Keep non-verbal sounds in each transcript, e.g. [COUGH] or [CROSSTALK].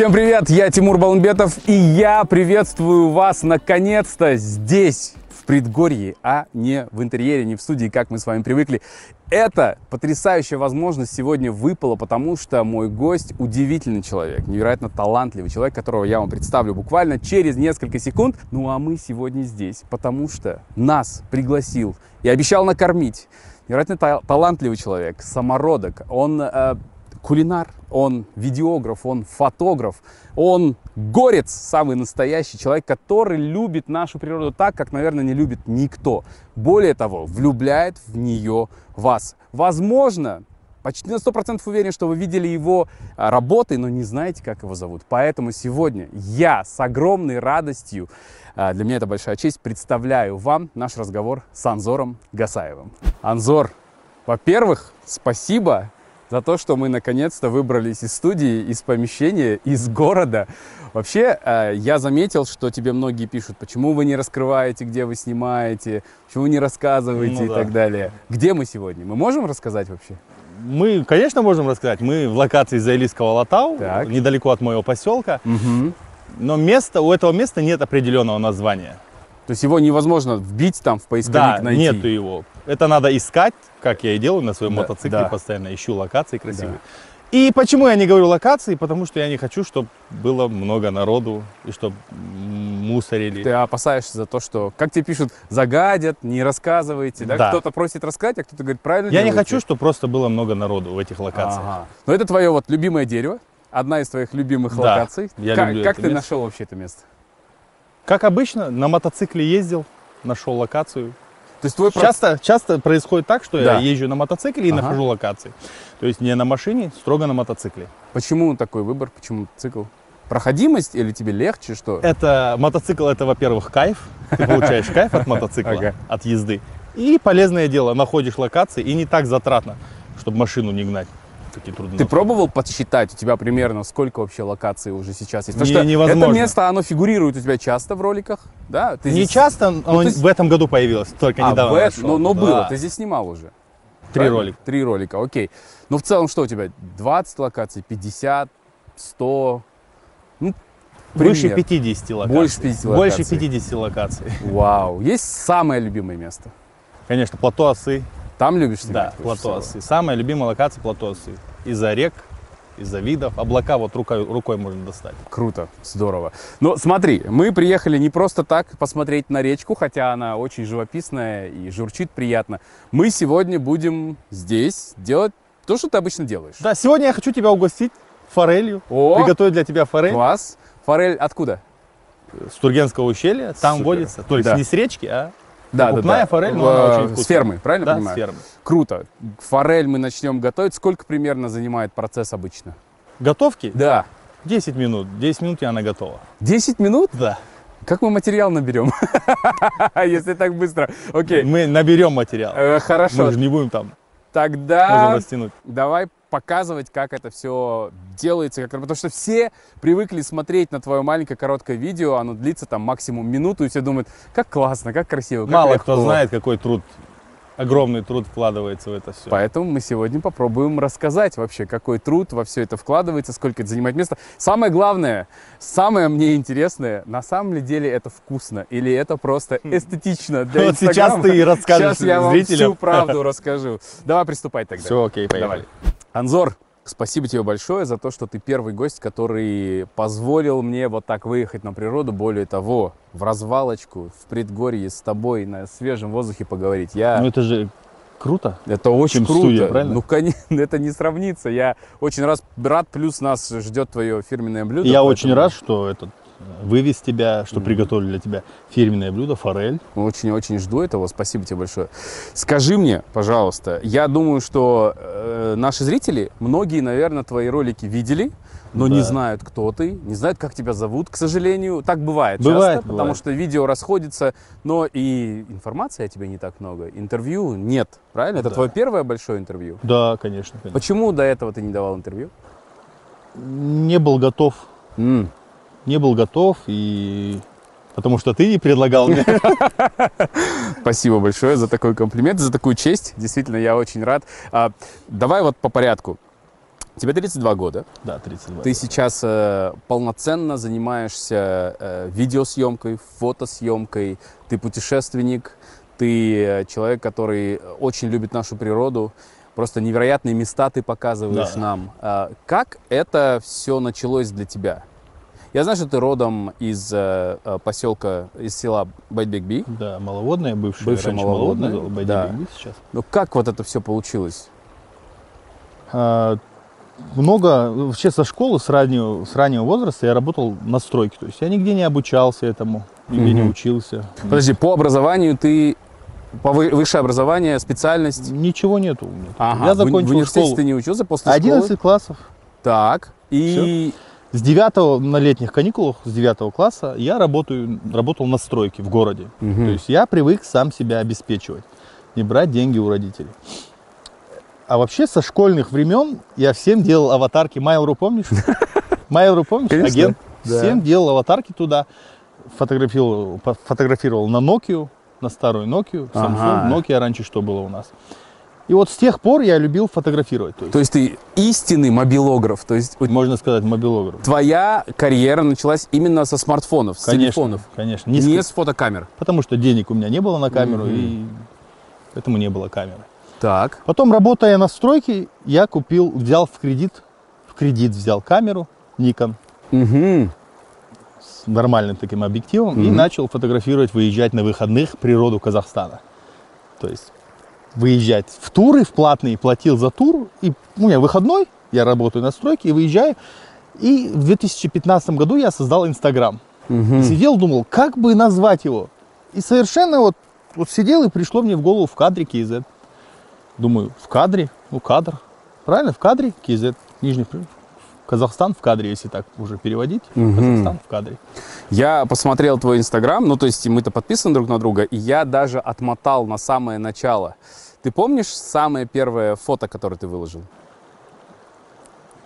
Всем привет, я Тимур Балмбетов, и я приветствую вас наконец-то здесь, в предгорье, а не в интерьере, не в студии, как мы с вами привыкли. Это потрясающая возможность сегодня выпала, потому что мой гость удивительный человек, невероятно талантливый человек, которого я вам представлю буквально через несколько секунд. Ну а мы сегодня здесь, потому что нас пригласил и обещал накормить невероятно та- талантливый человек, самородок. Он э, кулинар, он видеограф, он фотограф, он горец, самый настоящий человек, который любит нашу природу так, как, наверное, не любит никто. Более того, влюбляет в нее вас. Возможно, почти на 100% уверен, что вы видели его а, работы, но не знаете, как его зовут. Поэтому сегодня я с огромной радостью, а, для меня это большая честь, представляю вам наш разговор с Анзором Гасаевым. Анзор, во-первых, спасибо за то, что мы наконец-то выбрались из студии, из помещения, из города. Вообще, э, я заметил, что тебе многие пишут, почему вы не раскрываете, где вы снимаете, почему вы не рассказываете Ну и да. так далее. Где мы сегодня? Мы можем рассказать вообще? Мы, конечно, можем рассказать. Мы в локации Заилийского Латау, Так. недалеко от моего поселка. Мгм. Но место, у этого места нет определенного названия. То есть его невозможно вбить там в поисковик Да, найти. нету его. Это надо искать, как я и делаю на своем Да, мотоцикле, да. постоянно ищу локации красивые. И почему я не говорю локации? Потому что я не хочу, чтобы было много народу и чтобы мусорили. Ты опасаешься за то, что, как тебе пишут, загадят, не рассказывайте, да? Да. Кто-то просит рассказать, а кто-то говорит, правильно Я не делаете?» хочу, чтобы просто было много народу в этих локациях. Ага. Но это твое вот любимое дерево, одна из твоих любимых Да, локаций. я как люблю как ты место. нашел вообще это место? Как обычно, на мотоцикле ездил, нашел локацию. То есть твой Часто, часто происходит так, что Да. я езжу на мотоцикле и Ага. нахожу локации. То есть не на машине, строго на мотоцикле. Почему такой выбор? Почему цикл? Проходимость или тебе легче, что? Это мотоцикл, это, во-первых, кайф. Ты получаешь [LAUGHS] кайф от мотоцикла, от езды. И полезное дело, находишь локации и не так затратно, чтобы машину не гнать. Такие трудные. Ты пробовал подсчитать у тебя примерно, сколько вообще локаций уже сейчас есть? Потому Не- что невозможно. это место, оно фигурирует у тебя часто в роликах, да? Ты Не здесь- часто, оно то есть- в этом году появилось, только А, недавно в это- нашел. но, но Да. было, ты здесь снимал уже. Три правильно? ролика. Три ролика, окей. Ну, в целом, что у тебя? 20 локаций, 50, 100? Ну, Выше пример. 50 локаций. Больше 50 Больше локаций. 50 локаций. Вау. Есть самое любимое место? Конечно, плато осы. Там любишь Да, снимать? больше плато всего? Самая любимая локация плато осы. Из-за рек, из-за видов. Облака вот рукой, рукой можно достать. Круто, здорово. Но смотри, мы приехали не просто так посмотреть на речку, хотя она очень живописная и журчит приятно. Мы сегодня будем здесь делать то, что ты обычно делаешь. Да, сегодня я хочу тебя угостить форелью. О! Приготовить для тебя форель Класс. Форель откуда? с Тургенского ущелья. Там Супер. водится. То есть Да. не с речки, а Да, Покупная форель, но она очень С вкусная. фермы, правильно да, понимаю? с фермы. Круто. Форель мы начнем готовить. Сколько примерно занимает процесс обычно? Готовки? Да. 10 минут. 10 минут и она готова. 10 минут? Да. Как мы материал наберем? [LAUGHS] Если так быстро. Окей. Мы наберем материал. Э, Мы Хорошо. же не будем там, Тогда давай показывать, как это все делается. Как... Потому что все привыкли смотреть на твое маленькое короткое видео, оно длится там максимум минуту, и все думают, как классно, как красиво, как Мало легко. кто знает, какой труд, огромный труд вкладывается в это все. Поэтому мы сегодня попробуем рассказать вообще, какой труд во все это вкладывается, сколько это занимает места. Самое главное, самое мне интересное, на самом деле это вкусно или это просто эстетично [LAUGHS] для Хм. Вот сейчас ты и расскажешь Сейчас я вам зрителям. всю правду [LAUGHS] расскажу. Давай приступать тогда. Все, окей, Давай. Анзор, спасибо тебе большое за то, что ты первый гость, который позволил мне вот так выехать на природу. Более того, в развалочку, в предгорье с тобой на свежем воздухе поговорить. Я... Ну это же круто. Это очень Чем круто. студия, правильно? Ну, конечно, [LAUGHS] это не сравнится. Я очень раз рад, плюс нас ждет твое фирменное блюдо. Я поэтому очень рад, что этот вывез тебя, что приготовили для тебя фирменное блюдо форель. Очень-очень жду этого. Спасибо тебе большое. Скажи мне, пожалуйста, я думаю, что э, наши зрители, многие, наверное, твои ролики видели, но не Да. знают, кто ты, не знают, как тебя зовут, к сожалению. Так бывает, Бывает, часто, потому бывает. что видео расходится, но и информации о тебе не так много. Интервью нет, правильно? Это Да. твое первое большое интервью. Да, конечно, конечно. Почему до этого ты не давал интервью? Не был готов. М, Не был готов и потому что ты предлагал мне. [LAUGHS] Спасибо большое за такой комплимент, за такую честь. Действительно, я очень рад. А, давай вот по порядку. Тебе 32 года. Да, 32. Ты сейчас э, полноценно занимаешься э, видеосъемкой, фотосъемкой. Ты путешественник, ты э, человек, который очень любит нашу природу. Просто невероятные места ты показываешь Да. нам. А как это все началось для тебя? Я знаю, что ты родом из э, э, поселка, из села Байтбекби. Да, маловодная, бывшая, Бывшая раньше маловодная, маловодная, да. Сейчас. Ну как вот это все получилось? А, много, вообще со школы, с раннего, с раннего возраста я работал на стройке. То есть я нигде не обучался этому, нигде не Мгм. учился. Подожди, по образованию ты по вы- высшее образование, специальность? Ничего нету у меня. Ага, я в, уни- в закончил университете школу. ты не учился после 11 школы? классов. Так. И С 9 на летних каникулах, с 9 класса, я работаю, работал на стройке в городе. Мгм. То есть я привык сам себя обеспечивать, не брать деньги у родителей. А вообще со школьных времен я всем делал аватарки. Mail.ru помнишь? [LAUGHS] Mail.ru помнишь? Конечно, Агент. да. Всем делал аватарки туда. Фотографировал, фотографировал на Nokia, на старую Nokia, Samsung, Ага. Nokia раньше что было у нас. И вот с тех пор я любил фотографировать. То есть, то есть ты истинный мобилограф. То есть можно сказать, мобилограф. твоя карьера началась именно со смартфонов, с Конечно, телефонов. конечно. Не, Не с фотокамер. Потому что денег у меня не было на камеру, Мгм. и поэтому не было камеры. Так. Потом, работая на стройке, я купил, взял в кредит, в кредит взял камеру Nikon Мгм. с нормальным таким объективом и Мгм. начал фотографировать, выезжать на выходных природу Казахстана. То есть выезжать в туры, в платные, платил за тур, и у меня выходной, я работаю на стройке и выезжаю. И в 2015 году я создал Инстаграм. Мгм. Сидел, думал, как бы назвать его. И совершенно вот, вот сидел, и пришло мне в голову в кадре KZ. Думаю, в кадре, ну кадр. Правильно, в кадре KZ. Нижний Казахстан в кадре, если так уже переводить. Мгм. Казахстан в кадре. Я посмотрел твой инстаграм, ну то есть мы-то подписаны друг на друга, и я даже отмотал на самое начало. Ты помнишь самое первое фото, которое ты выложил?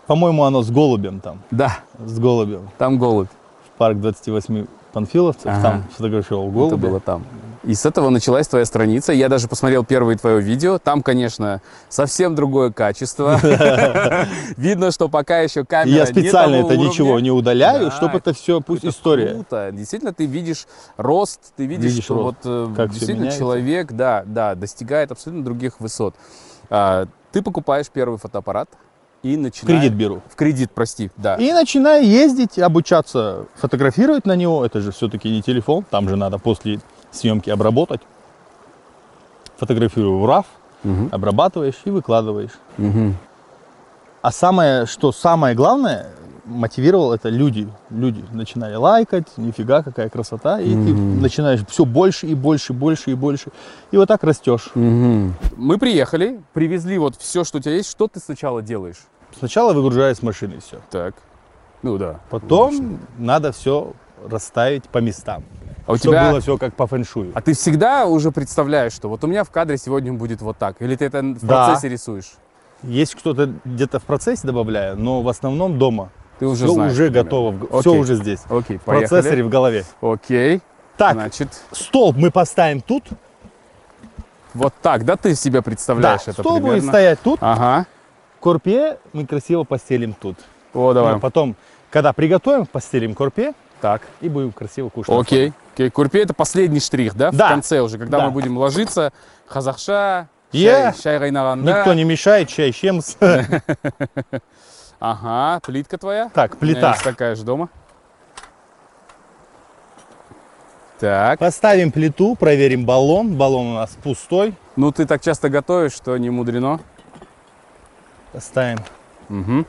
По-моему, оно с голубем там. Да, С голубем. там голубь. В парк 28 панфиловцев. Ага. Там фотографировал голубя. Это было там. И с этого началась твоя страница. Я даже посмотрел первое твое видео. Там, конечно, совсем другое качество. [LAUGHS] Видно, что пока еще камера я специально это ничего не удаляю, Да, чтобы это все, пусть история. Круто. Действительно, ты видишь рост, ты видишь, что вот э, действительно человек, да, да, достигает абсолютно других высот. А, ты покупаешь первый фотоаппарат и В начинаешь... кредит беру. В кредит, прости, да. И начинаю ездить, обучаться, фотографировать на него. Это же все-таки не телефон, там же надо после съемки обработать. Фотографирую в RAW, Мгм, обрабатываешь и выкладываешь. мгм. А самое, что самое главное, мотивировал это люди. Люди начинали лайкать, нифига, какая красота. И ты Мгм. начинаешь все больше и больше, больше и больше. И вот так растешь. Мгм. Мы приехали, привезли вот все, что у тебя есть. Что ты сначала делаешь? Сначала выгружаю с машины все. Так. Ну да. Потом надо все расставить по местам. А у чтобы тебя... было все как по фэншую. А ты всегда уже представляешь, что вот у меня в кадре сегодня будет вот так? Или ты это в Да. процессе рисуешь? Есть кто-то где-то в процессе добавляю, но в основном дома. Ты уже все знаешь. уже примерно. готово, Окей. все уже здесь. Окей, В поехали. процессоре в голове. Окей. Так, Значит, столб мы поставим тут. вот так, да, ты себе Да, представляешь это столб будет стоять тут. Ага. Корпе мы красиво постелим тут. О, давай. Ну, потом, когда приготовим, постелим корпе Так. и будем красиво кушать. Окей. Окей. Курпе это последний штрих, да? Да. В конце уже, когда Да. мы будем ложиться. Казахша. Е. Шай, шай райнаганда. Никто не мешает, чай щемс. [LAUGHS] Ага, плитка твоя. Так, плита. есть такая же дома. Так. Поставим плиту, проверим баллон. Баллон у нас пустой. Ну, ты так часто готовишь, что не мудрено. Поставим. Угу.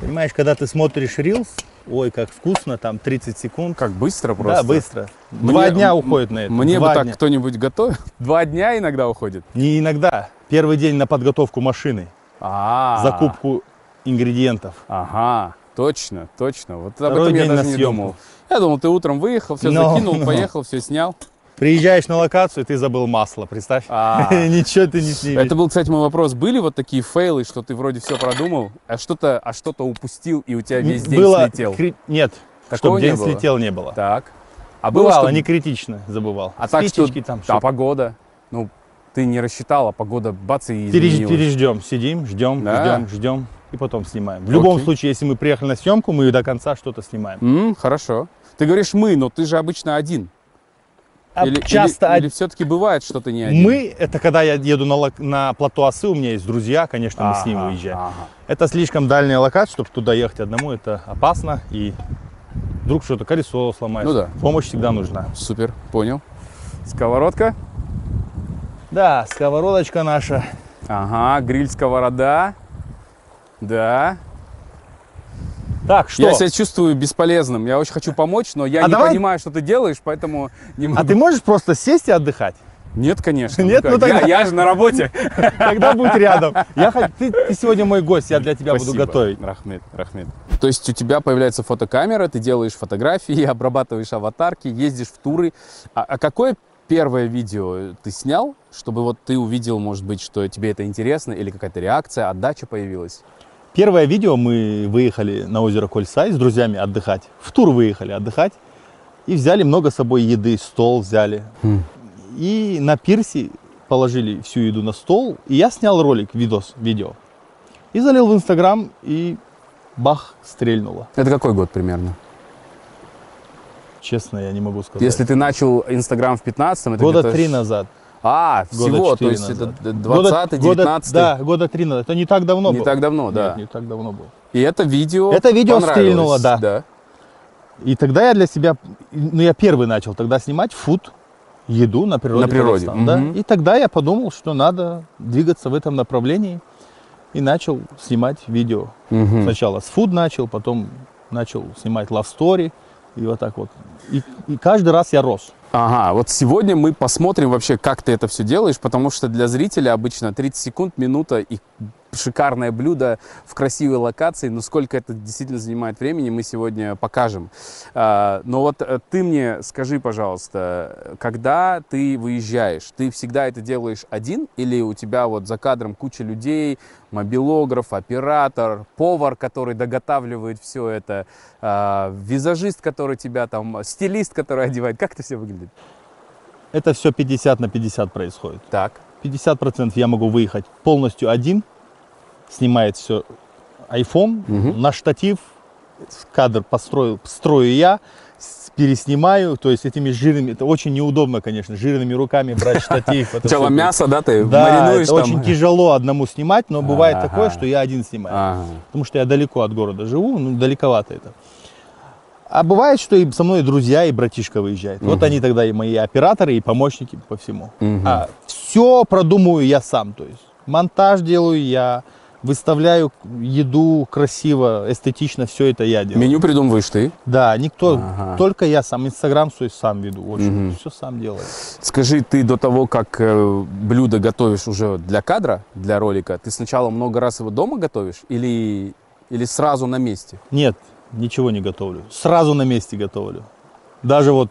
Понимаешь, когда ты смотришь рилс, ой, как вкусно, там 30 секунд. Как быстро просто. Да, быстро. Мне- Два дня уходит на это. Мне Два бы так дня. кто-нибудь готовил. [LAUGHS] Два дня иногда уходит. Не иногда. Первый день на подготовку машины, А. закупку ингредиентов. Ага, точно, точно. Вот об Второй этом я даже на не съемку. думал. Я думал, ты утром выехал, все No, закинул, [LAUGHS] no. поехал, все снял. Приезжаешь на локацию, ты забыл масло, представь. А. [LAUGHS] Ничего ты не снимешь. Это был, кстати, мой вопрос. Были вот такие фейлы, что ты вроде все продумал, а что-то, а что-то упустил, и у тебя весь день слетел? Нет, чтобы день слетел не было. Так. А Бывало, что... не критично забывал. А так что... Там, А погода? Ну, ты не рассчитал, а погода бац и Переж- переждем, сидим, ждем, Да. ждем, ждем и потом снимаем. В любом Окей. случае, если мы приехали на съемку, мы до конца что-то снимаем. М, хорошо. Ты говоришь мы, но ты же обычно один. А или, часто или, или все-таки бывает, что ты не один? мы, это когда я еду на, на плато осы, у меня есть друзья, конечно, мы с ним Ага, выезжаем. ага. Это слишком дальняя локация, чтобы туда ехать одному, это опасно. И вдруг что-то колесо сломается. Ну да. Помощь всегда нужна. Супер, понял. Сковородка. Да, сковородочка наша. Ага, гриль, сковорода. Да. Так, что? Я себя чувствую бесполезным. Я очень хочу помочь, но я А не давай- понимаю, что ты делаешь, поэтому не могу. А ты можешь просто сесть и отдыхать? Нет, конечно. Нет, как? ну тогда- я, я же на работе. [LAUGHS] Тогда будь рядом. Я ты, ты сегодня мой гость, я для тебя буду Спасибо, готовить. Рахмет, Рахмет. То есть у тебя появляется фотокамера, ты делаешь фотографии, [LAUGHS] обрабатываешь аватарки, ездишь в туры. А, а какое первое видео ты снял, чтобы вот ты увидел, может быть, что тебе это интересно, или какая-то реакция, отдача появилась? Первое видео мы выехали на озеро Кольсай с друзьями отдыхать. В тур выехали отдыхать. И взяли много с собой еды, стол взяли. Хм. И на пирсе положили всю еду на стол. И я снял ролик, видос, видео. И залил в Инстаграм, и бах, стрельнуло. Это какой год примерно? Честно, я не могу сказать. Если ты начал Инстаграм в 15-м, это Года три назад. А, Года всего, то есть назад. это Года- 20-й, года- 19 Да, года три назад. Это не так давно Не было. так давно, да. Нет, не так давно было. И это видео Это видео стрельнуло, да. да. И тогда я для себя, ну я первый начал тогда снимать фуд, еду на природе. На природе, Казахстана, да. И тогда я подумал, что надо двигаться в этом направлении и начал снимать видео. Мгм. Сначала с фуд начал, потом начал снимать love story и вот так вот. И, и каждый раз я рос. Ага, вот сегодня мы посмотрим вообще, как ты это все делаешь, потому что для зрителя обычно 30 секунд, минута и шикарное блюдо в красивой локации, но сколько это действительно занимает времени, мы сегодня покажем. А, Но вот э, ты мне скажи, пожалуйста, когда ты выезжаешь, ты всегда это делаешь один или у тебя вот за кадром куча людей, мобилограф, оператор, повар, который доготавливает все это, а, визажист, который тебя там, стилист, который одевает, как это все выглядит? Это все 50 на 50 происходит. Так. 50% я могу выехать полностью один, снимает все iPhone, Мгм. на штатив, кадр построю, строю я, переснимаю, то есть этими жирными, это очень неудобно, конечно, жирными руками брать штатив. Сначала всё- мясо, да, ты Да, маринуешь это там? очень тяжело одному снимать, но бывает Ага. такое, что я один снимаю. Ага. Потому что я далеко от города живу, ну, далековато это. А бывает, что и со мной друзья и братишка выезжают. Вот Мгм. они тогда и мои операторы, и помощники по всему. Мгм. А все продумываю я сам, то есть монтаж делаю я, выставляю еду красиво, эстетично, все это я делаю. Меню придумываешь ты. Да, никто, Ага. только я сам, Инстаграм свой сам веду, очень, Мгм. все сам делаю. Скажи, ты до того, как э, блюдо готовишь уже для кадра, для ролика, ты сначала много раз его дома готовишь или, или сразу на месте? Нет, ничего не готовлю, сразу на месте готовлю. Даже вот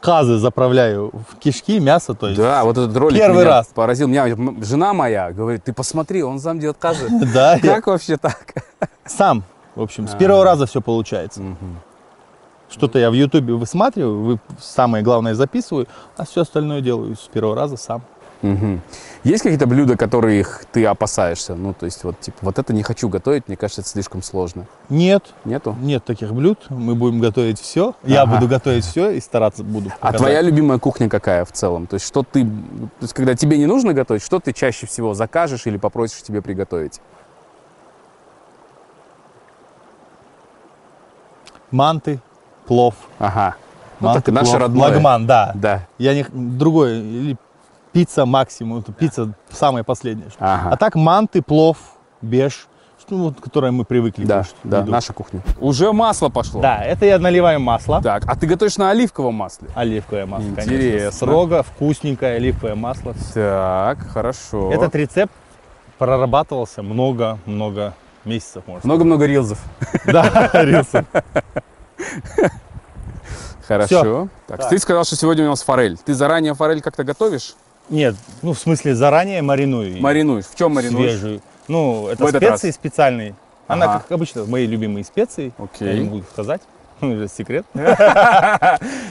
казы заправляю в кишки, мясо, то есть. Да, вот этот ролик Первый раз. поразил. Меня жена моя говорит, ты посмотри, он сам делает казы. [LAUGHS] Да, Как вообще так? сам, в общем, с Ага. первого раза все получается. Что-то я в Ютубе высматриваю, вы самое главное записываю, а все остальное делаю с первого раза сам. Мгм. Есть какие-то блюда, которых ты опасаешься? Ну, то есть, вот, типа, вот это не хочу готовить, мне кажется, это слишком сложно. Нет, Нету? нет таких блюд, мы будем готовить все, я Ага. буду готовить все и стараться буду. А показать. твоя любимая кухня какая в целом? То есть, что ты, то есть, когда тебе не нужно готовить, что ты чаще всего закажешь или попросишь тебе приготовить? Манты, плов. Ага. Ну, манты, так наше плов, родное. Лагман, да. Да. Я не другой, пицца максимум, это пицца самое последнее. что- Ага. А так манты, плов, беж, ну, вот, которое мы привыкли Да, кушать, да, еду. наша кухня. Уже масло пошло. Да, это я наливаю масло. Так, а ты готовишь на оливковом масле? Оливковое масло, Интересно. конечно. Строго, вкусненькое оливковое масло. Так, хорошо. Этот рецепт прорабатывался много-много месяцев, можно Много-много рилзов. [LAUGHS] Да, рилсов. Хорошо. Так. ты сказал, что сегодня у нас форель. Ты заранее форель как-то готовишь? Нет, ну в смысле заранее мариную. её. Маринуешь. В чем маринуешь? Свежую. Ну, это В этот специи специальные. Она, Ага. как обычно, мои любимые специи. Окей. Я не буду сказать. Ну, [LAUGHS] это секрет. [LAUGHS]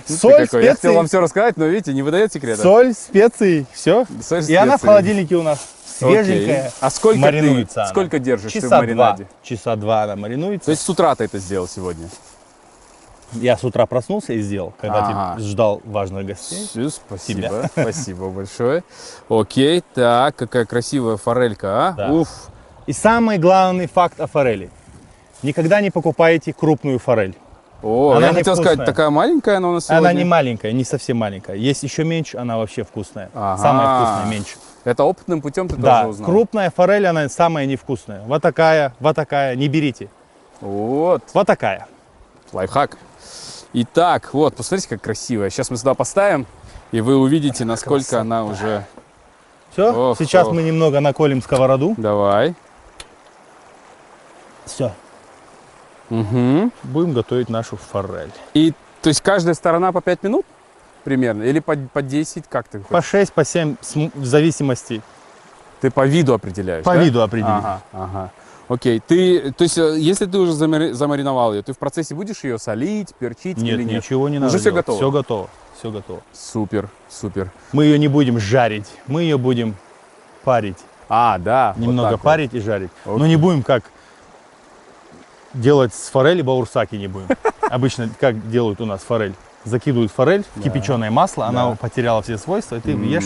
Соль, какой. Я хотел вам специи, все рассказать, но видите, не выдает секрета. соль, специи, все. Соль, И она в специи. холодильнике у нас Окей. свеженькая. А сколько маринуется ты, она. сколько держишь ты в Часа два. маринаде? Часа два она маринуется. То есть с утра ты это сделал сегодня? Я с утра проснулся и сделал, когда Ага. ты ждал важных гостей. Всё, спасибо, [LAUGHS] спасибо большое. Окей, так, какая красивая форелька, а? Да. Уф. И самый главный факт о форели. Никогда не покупайте крупную форель. О, Она я хотел невкусная. сказать, такая маленькая она у нас сегодня. Она не маленькая, не совсем маленькая. Есть еще меньше, она вообще вкусная. Ага. Самая вкусная, меньше. Это опытным путем ты Да, тоже узнал? крупная форель, она самая невкусная. Вот такая, вот такая, не берите. Вот, Вот такая. лайфхак. Итак, вот, посмотрите, как красивая. Сейчас мы сюда поставим, и вы увидите, насколько она уже... Все, Ох, сейчас ох. мы немного наколем сковороду. Давай. Все. Угу. Будем готовить нашу форель. И, то есть, каждая сторона по 5 минут примерно? Или по, по 10? Как ты По 6, по 7, см- в зависимости. Ты по виду определяешь, По да? виду определить. Ага, ага. Окей, ты, то есть, э, если ты уже замари- замариновал ее, ты в процессе будешь ее солить, перчить Нет, или нет? ничего не Уже надо. всё делать. готово? Все готово. Все готово. Супер, супер. Мы ее не будем жарить, мы ее будем парить. А, да. вот Немного вот. парить и жарить. Окей. Но не будем как делать с форели баурсаки не будем. [LAUGHS] Обычно как делают у нас форель? Закидывают форель в кипяченое масло, она потеряла все свойства, и ты ешь,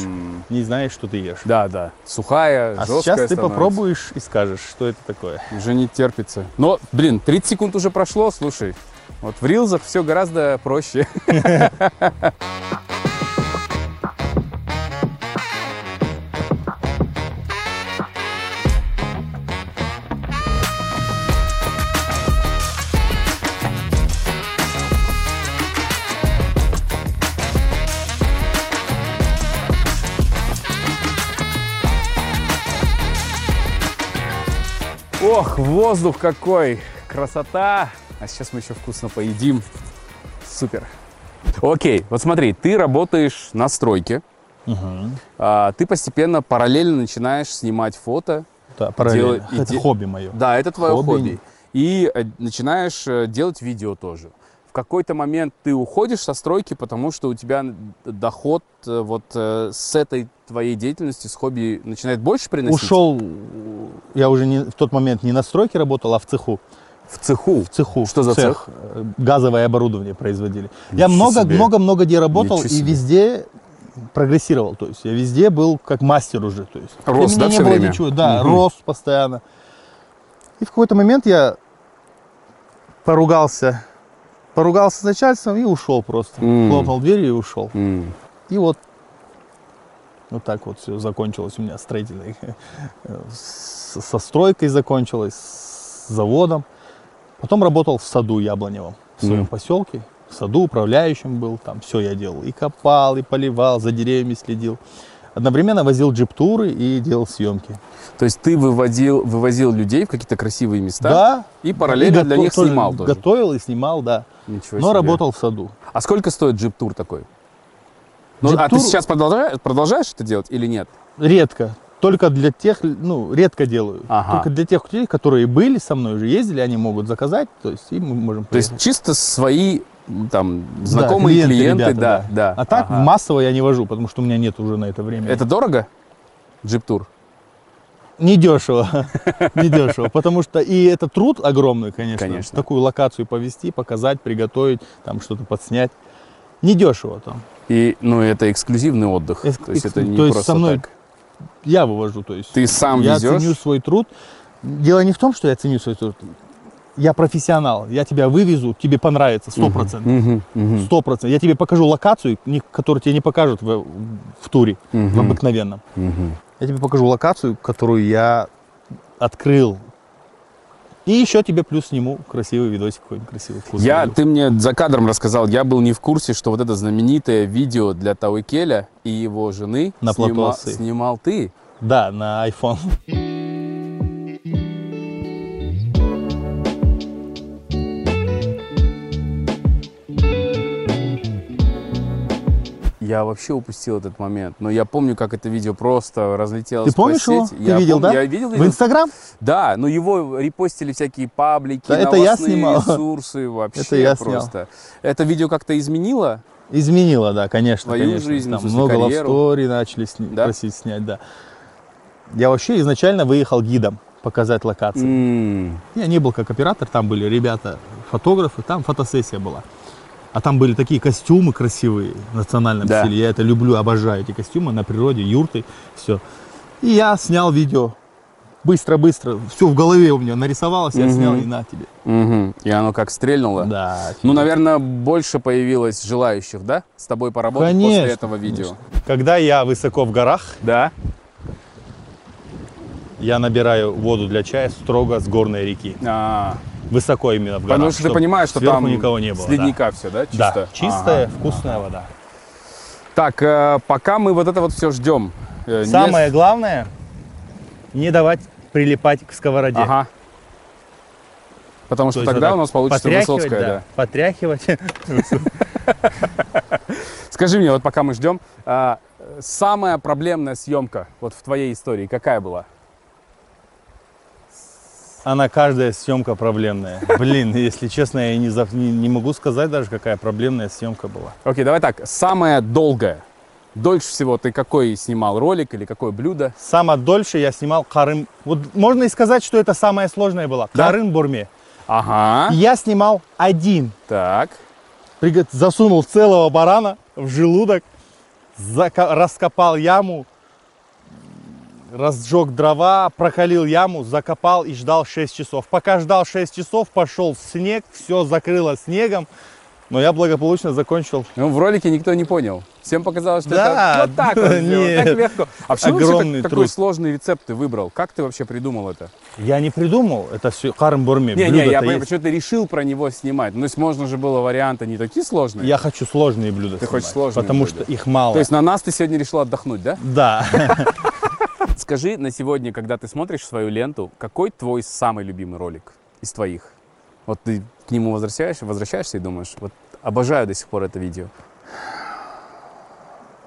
Не знаешь, что ты ешь. Да, да. Сухая, А жесткая сейчас ты становится. попробуешь и скажешь, что это такое. Уже не терпится. Но, блин, 30 секунд уже прошло, слушай. Вот в рилзах все гораздо проще. [LAUGHS] Ох, воздух какой! Красота! А сейчас мы еще вкусно поедим. Супер. Окей, вот смотри, ты работаешь на стройке, а, ты постепенно параллельно начинаешь снимать фото. Да, параллельно. Делай- это иде- хобби мое. Да, это твое Хобби. хобби. И э, начинаешь э, делать видео тоже. В какой-то момент ты уходишь со стройки, потому что у тебя доход э, вот э, с этой твоей деятельности, с хобби начинает больше приносить. Ушел, я уже не, в тот момент не на стройке работал, а в цеху. в цеху. В цеху. Что за цех. Э, Газовое оборудование производили. я Ничего себе. много-много-много где работал Ничего и себе. везде прогрессировал. То есть я везде был как мастер уже. То есть Рос, меня да, не всё было время? ничего. Да, Мгм. рос постоянно. И в какой-то момент я поругался, поругался с начальством и ушел просто. М. Хлопнул дверью и ушел. М. И вот вот так вот все закончилось у меня строительной. э, Со стройкой закончилось, с заводом. Потом работал в саду Яблоневом, в своем Мгм. поселке. В саду управляющим был, там все я делал. И копал, и поливал, за деревьями следил. Одновременно возил джип-туры и делал съемки. То есть ты выводил, вывозил людей в какие-то красивые места Да. и параллельно И для них снимал тоже. Готовил и снимал, да. Ничего Но себе. работал в саду. А сколько стоит джип-тур такой? Ну, а ты сейчас продолжаешь, продолжаешь это делать или нет? Редко. Только для тех, ну, редко делаю. Ага. Только для тех людей, которые были со мной уже ездили, они могут заказать, то есть и мы можем То есть чисто свои там Да, знакомые клиенты, ребята, да, да. А так Ага. массово я не вожу, потому что у меня нет уже на это времени. Это дорого? Джип-тур? Не дешево, [LAUGHS] не дешево, потому что и это труд огромный, конечно, Конечно. такую локацию повести, показать, приготовить, там что-то подснять. Не дешево там. И, ну, это эксклюзивный отдых. Эк- то есть это не то есть просто со мной так. Я вывожу, то есть. Ты сам я везешь? ценю свой труд. Дело не в том, что я ценю свой труд. Я профессионал. Я тебя вывезу, тебе понравится, сто процентов. Сто процентов. Я тебе покажу локацию, которую тебе не покажут в, в туре, в мгм, обыкновенном. мгм. Я тебе покажу локацию, которую я открыл. И еще тебе плюс сниму красивый видосик какой-нибудь красивый. вкусный Я, видос. ты мне за кадром рассказал, я был не в курсе, что вот это знаменитое видео для Тауикеля и его жены На снима- платосы. снимал ты. Да, на iPhone. Я вообще упустил этот момент. Но я помню, как это видео просто разлетелось Ты помнишь по его? Ты я видел, пом- да? Я видел, В видел. Инстаграм? Да, но его репостили всякие паблики, Да, это я снимал. ресурсы вообще Это я снял. просто. Это видео как-то изменило? Изменила, да, конечно. Твою конечно. жизнь, в Там смысле, много лавстори начали сни- Да? просить снять, да. Я вообще изначально выехал гидом показать локации. М, Я не был как оператор, там были ребята, фотографы, там фотосессия была. А там были такие костюмы красивые в национальном Да. стиле. Я это люблю, обожаю эти костюмы на природе, юрты, все. И я снял видео. Быстро-быстро, все в голове у меня нарисовалось, я Мгм. снял и на тебе. мгм. И оно как стрельнуло? Да. Ну, наверное, больше появилось желающих, да, с тобой поработать после Конечно, этого видео. Когда я высоко в горах, Да? я набираю воду для чая строго с горной реки. А, Высоко именно в горах. потому что ты понимаешь, что там никого не было. с ледника все, да, чисто? Да, чистая, Ага. вкусная вода. Так, э, пока мы вот это вот все ждем. э, не- Самое главное, не давать прилипать к сковороде. Ага. Потому То что вот тогда так у нас получится высоцкая, да. да. Потряхивать. [LAUGHS] Скажи мне, вот пока мы ждем, а, самая проблемная съемка вот в твоей истории какая была? Она каждая съемка проблемная. Блин, если честно, я не, за- не, не могу сказать даже, какая проблемная съемка была. Окей, давай так, самая долгая. Дольше всего ты какой снимал ролик или какое блюдо? Самое дольше я снимал Карым. Вот можно и сказать, что это самое сложное было. Да? Карым Бурме. Ага, Я снимал один. так. Засунул целого барана в желудок, раскопал яму, разжег дрова, прокалил яму, закопал и ждал 6 часов. Пока ждал 6 часов, пошел снег, все закрыло снегом, но я благополучно закончил. Ну, в ролике никто не понял. Всем показалось, что Да, это вот так вот [LAUGHS] нет. так легко. А почему Огромный так- такой сложный рецепт ты выбрал? Как ты вообще придумал это? Я не придумал, это все Карым Бурме. Не, не, я понимаю, почему ты решил про него снимать. Ну, то есть можно же было варианты не такие сложные. Я хочу сложные блюда Ты хочешь снимать, сложные Потому блюда. что их мало. То есть на нас ты сегодня решил отдохнуть, да? Да. [LAUGHS] Скажи на сегодня, когда ты смотришь свою ленту, какой твой самый любимый ролик из твоих? Вот ты к нему возвращаешься, возвращаешься и думаешь, вот обожаю до сих пор это видео.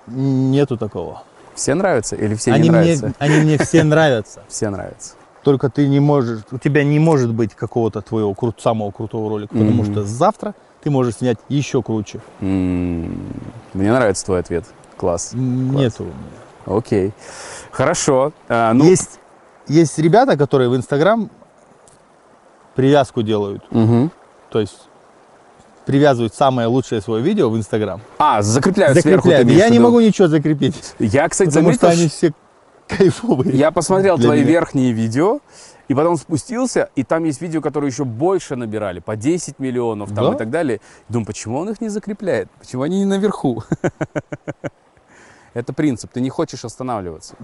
Нету такого. Все нравятся или все они, не мне, нравятся? они мне все [LAUGHS] нравятся. Все нравятся. Только ты не можешь, у тебя не может быть какого-то твоего крут, самого крутого ролика, потому что завтра ты можешь снять еще круче. М, Мне нравится твой ответ. Класс. Нету. Окей. Хорошо. А, ну, Есть, есть ребята, которые в Инстаграм привязку делают. мгм. То есть привязывают самое лучшее свое видео в Инстаграм. А, закрепляют сверху. Закрепляют. имеешь Я не могу ничего закрепить. Я, кстати, Потому заметил, что они все кайфовые. Я посмотрел твои меня. верхние видео, и потом спустился, и там есть видео, которые еще больше набирали, по 10 миллионов там, Да? и так далее. Думаю, почему он их не закрепляет? Почему они не наверху? [LAUGHS] Это принцип, ты не хочешь останавливаться.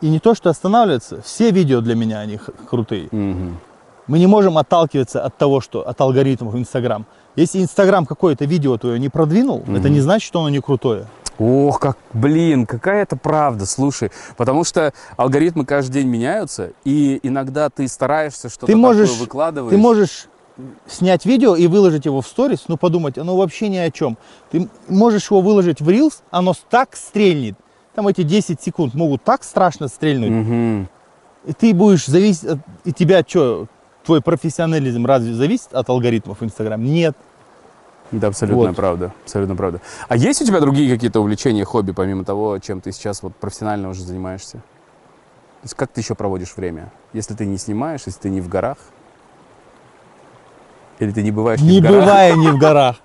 И не то, что останавливаться, все видео для меня, они крутые. Мгм. Мы не можем отталкиваться от того, что от алгоритмов Инстаграм. Если Инстаграм какое-то видео твое не продвинул, это не значит, что оно не крутое. Ох, как, блин, какая это правда, слушай. Потому что алгоритмы каждый день меняются, и иногда ты стараешься что-то Ты такое можешь, выкладываешь. ты можешь снять видео и выложить его в сторис, но подумать, оно вообще ни о чем. Ты можешь его выложить в Reels, оно так стрельнет. Там эти 10 секунд могут так страшно стрельнуть. Мгм. И ты будешь зависеть от... И тебя что, твой профессионализм разве зависит от алгоритмов Инстаграм? Нет. Это абсолютная Вот. правда. Абсолютно правда. А есть у тебя другие какие-то увлечения, хобби, помимо того, чем ты сейчас вот профессионально уже занимаешься? То есть как ты еще проводишь время? Если ты не снимаешь, если ты не в горах? Или ты не бываешь Не в горах? не в [LAUGHS] горах.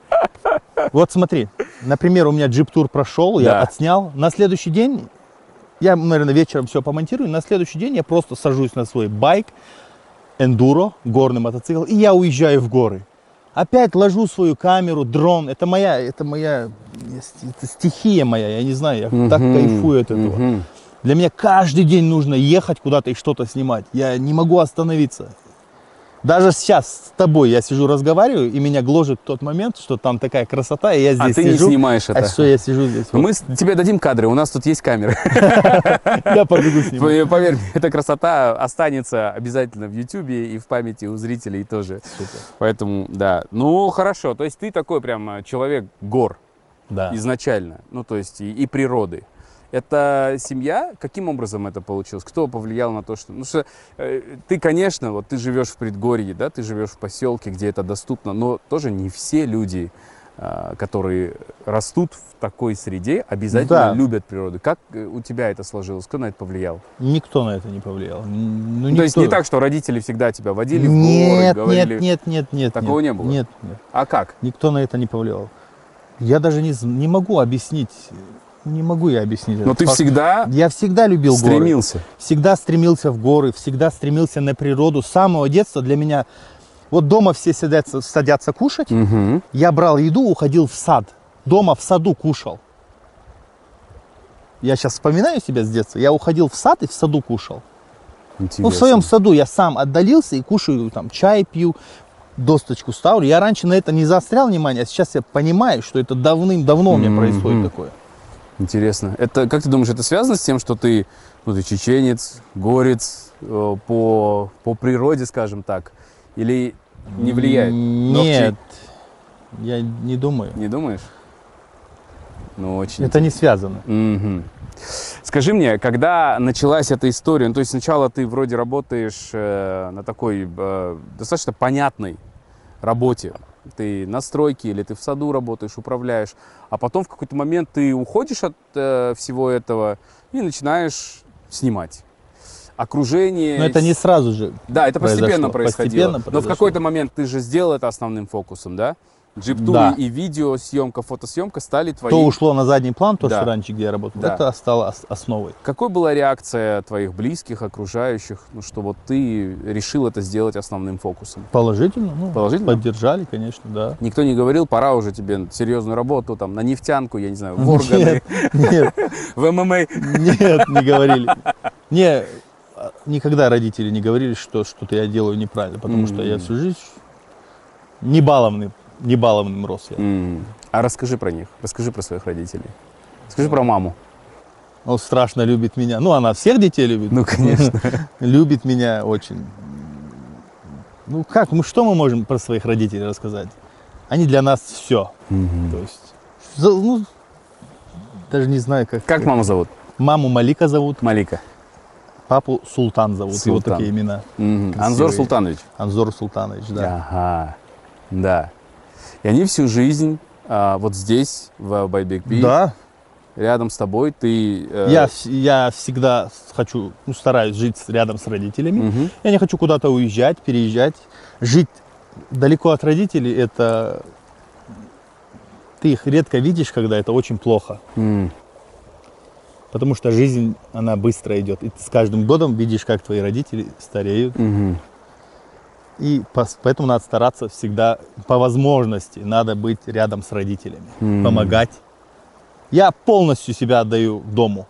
Вот смотри, например, у меня джип-тур прошел, Да. я отснял. На следующий день, я, наверное, вечером все помонтирую, на следующий день я просто сажусь на свой байк, эндуро, горный мотоцикл, и я уезжаю в горы. Опять ложу свою камеру, дрон. Это моя, это моя это стихия моя, я не знаю, я так Мгм. кайфую от этого. Мгм. Для меня каждый день нужно ехать куда-то и что-то снимать. Я не могу остановиться. Даже сейчас с тобой я сижу, разговариваю, и меня гложет тот момент, что там такая красота, и я А здесь ты не сижу. снимаешь а это? что я сижу здесь? Вот. Мы тебе дадим кадры, у нас тут есть камеры. [LAUGHS] Я побегу снимать. Поверь мне, эта красота останется обязательно в Ютубе и в памяти у зрителей тоже. Поэтому, да. Ну, хорошо. То есть ты такой прям э, человек гор. Да. изначально, ну то есть и, и природы. Это семья? Каким образом это получилось? Кто повлиял на то, что... Ну что э, ты, конечно, вот ты живешь в предгорье, да, ты живешь в поселке, где это доступно, но тоже не все люди, а, которые растут в такой среде, обязательно Да. любят природу. Как э, у тебя это сложилось? Кто на это повлиял? Никто на это не повлиял. Ну, Ну, то есть не никто. так, что родители всегда тебя водили в Нет, горы, говорили... нет, нет, нет, нет. Такого нет, не было? Нет, нет. А как? Никто на это не повлиял. Я даже не, не могу объяснить. Не могу я объяснить. Но этот ты факт. всегда Я всегда любил горы. стремился. Всегда стремился в горы, всегда стремился на природу. С самого детства для меня... Вот дома все садятся, садятся кушать. Мгм. Я брал еду, уходил в сад. Дома в саду кушал. Я сейчас вспоминаю себя с детства. Я уходил в сад и в саду кушал. Ну, в Интересно. своем саду я сам отдалился и кушаю, там, чай пью, досточку ставлю. Я раньше на это не заострял внимание, а сейчас я понимаю, что это давным-давно у меня происходит такое. Интересно. Это, как ты думаешь, это связано с тем, что ты, ну, ты чеченец, горец э, по, по природе, скажем так? Или не влияет? Нет, я не думаю. Не думаешь? Ну, очень. Это не связано. Мгм. Скажи мне, когда началась эта история, ну, то есть сначала ты вроде работаешь э, на такой э, достаточно понятной работе, ты на стройке или ты в саду работаешь, управляешь, а потом в какой-то момент ты уходишь от э, всего этого и начинаешь снимать. Окружение. Но это не сразу же. Да, это постепенно произошло. происходило. Постепенно Но в произошло. какой-то момент ты же сделал это основным фокусом, да? Джиптур Да. и видеосъемка, фотосъемка стали твоим. То ушло на задний план, то, Да. что раньше, где я работал, Да. это стало ос- основой. Какой была реакция твоих близких, окружающих, ну, что вот ты решил это сделать основным фокусом? Положительно, ну, Положительно? поддержали, конечно, да. Никто не говорил, пора уже тебе серьезную работу, там, на нефтянку, я не знаю, в органы, Нет, [LAUGHS] в ММА. нет, не говорили. Не, никогда родители не говорили, что что-то я делаю неправильно, потому что я всю жизнь не балованный, не балованным рос я. М. А расскажи про них, расскажи про своих родителей. Скажи про маму. Он страшно любит меня. Ну, она всех детей любит. Ну, конечно. [LAUGHS] Любит меня очень. Ну, как, мы что мы можем про своих родителей рассказать? Они для нас все. То есть, за- ну, даже не знаю, как. Как маму зовут? Маму Малика зовут, Малика. папу Султан зовут. Его Султан. такие имена. Мгм. Красивые. Анзор Султанович. Анзор Султанович, да. Ага, да. И они всю жизнь а, вот здесь, в Байбекби, Да, рядом с тобой, ты... э, я, я всегда хочу, ну, стараюсь жить рядом с родителями. мгм. Я не хочу куда-то уезжать, переезжать. Жить далеко от родителей, это... Ты их редко видишь, когда это очень плохо. М. Потому что жизнь, она быстро идет. И ты с каждым годом видишь, как твои родители стареют. Мгм. И поэтому надо стараться всегда, по возможности, надо быть рядом с родителями. М. Помогать. Я полностью себя отдаю дому.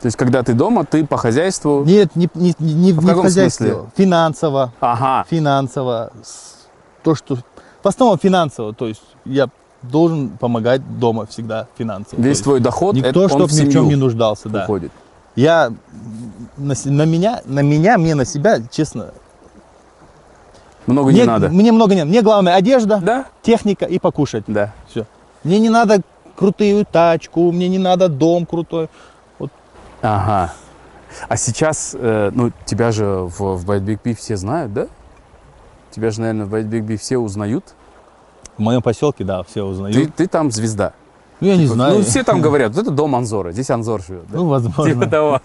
То есть, когда ты дома, ты по хозяйству... Нет, не, не, не, не В в каком хозяйстве. смысле? Финансово. Ага. Финансово. То, что... В основном финансово. То есть я должен помогать дома всегда финансово. Весь твой доход, это Никто, он чтоб в ни в чем не нуждался. Да. уходит. Я на, на меня, на меня, мне на себя, честно, Много мне, не надо. мне много не Мне главное одежда, Да? техника и покушать. Да. Все. Мне не надо крутую тачку, мне не надо дом крутой. Ага. А сейчас, э, ну, тебя же в, в Байтбигби все знают, да? Тебя же, наверное, в Байтбигби все узнают. В моем поселке, да, все Ты, узнают. ты там звезда. ну, я не Типа, знаю. Ну, все там говорят, вот это дом Анзора, здесь Анзор живет. да? Ну, возможно. Типа того.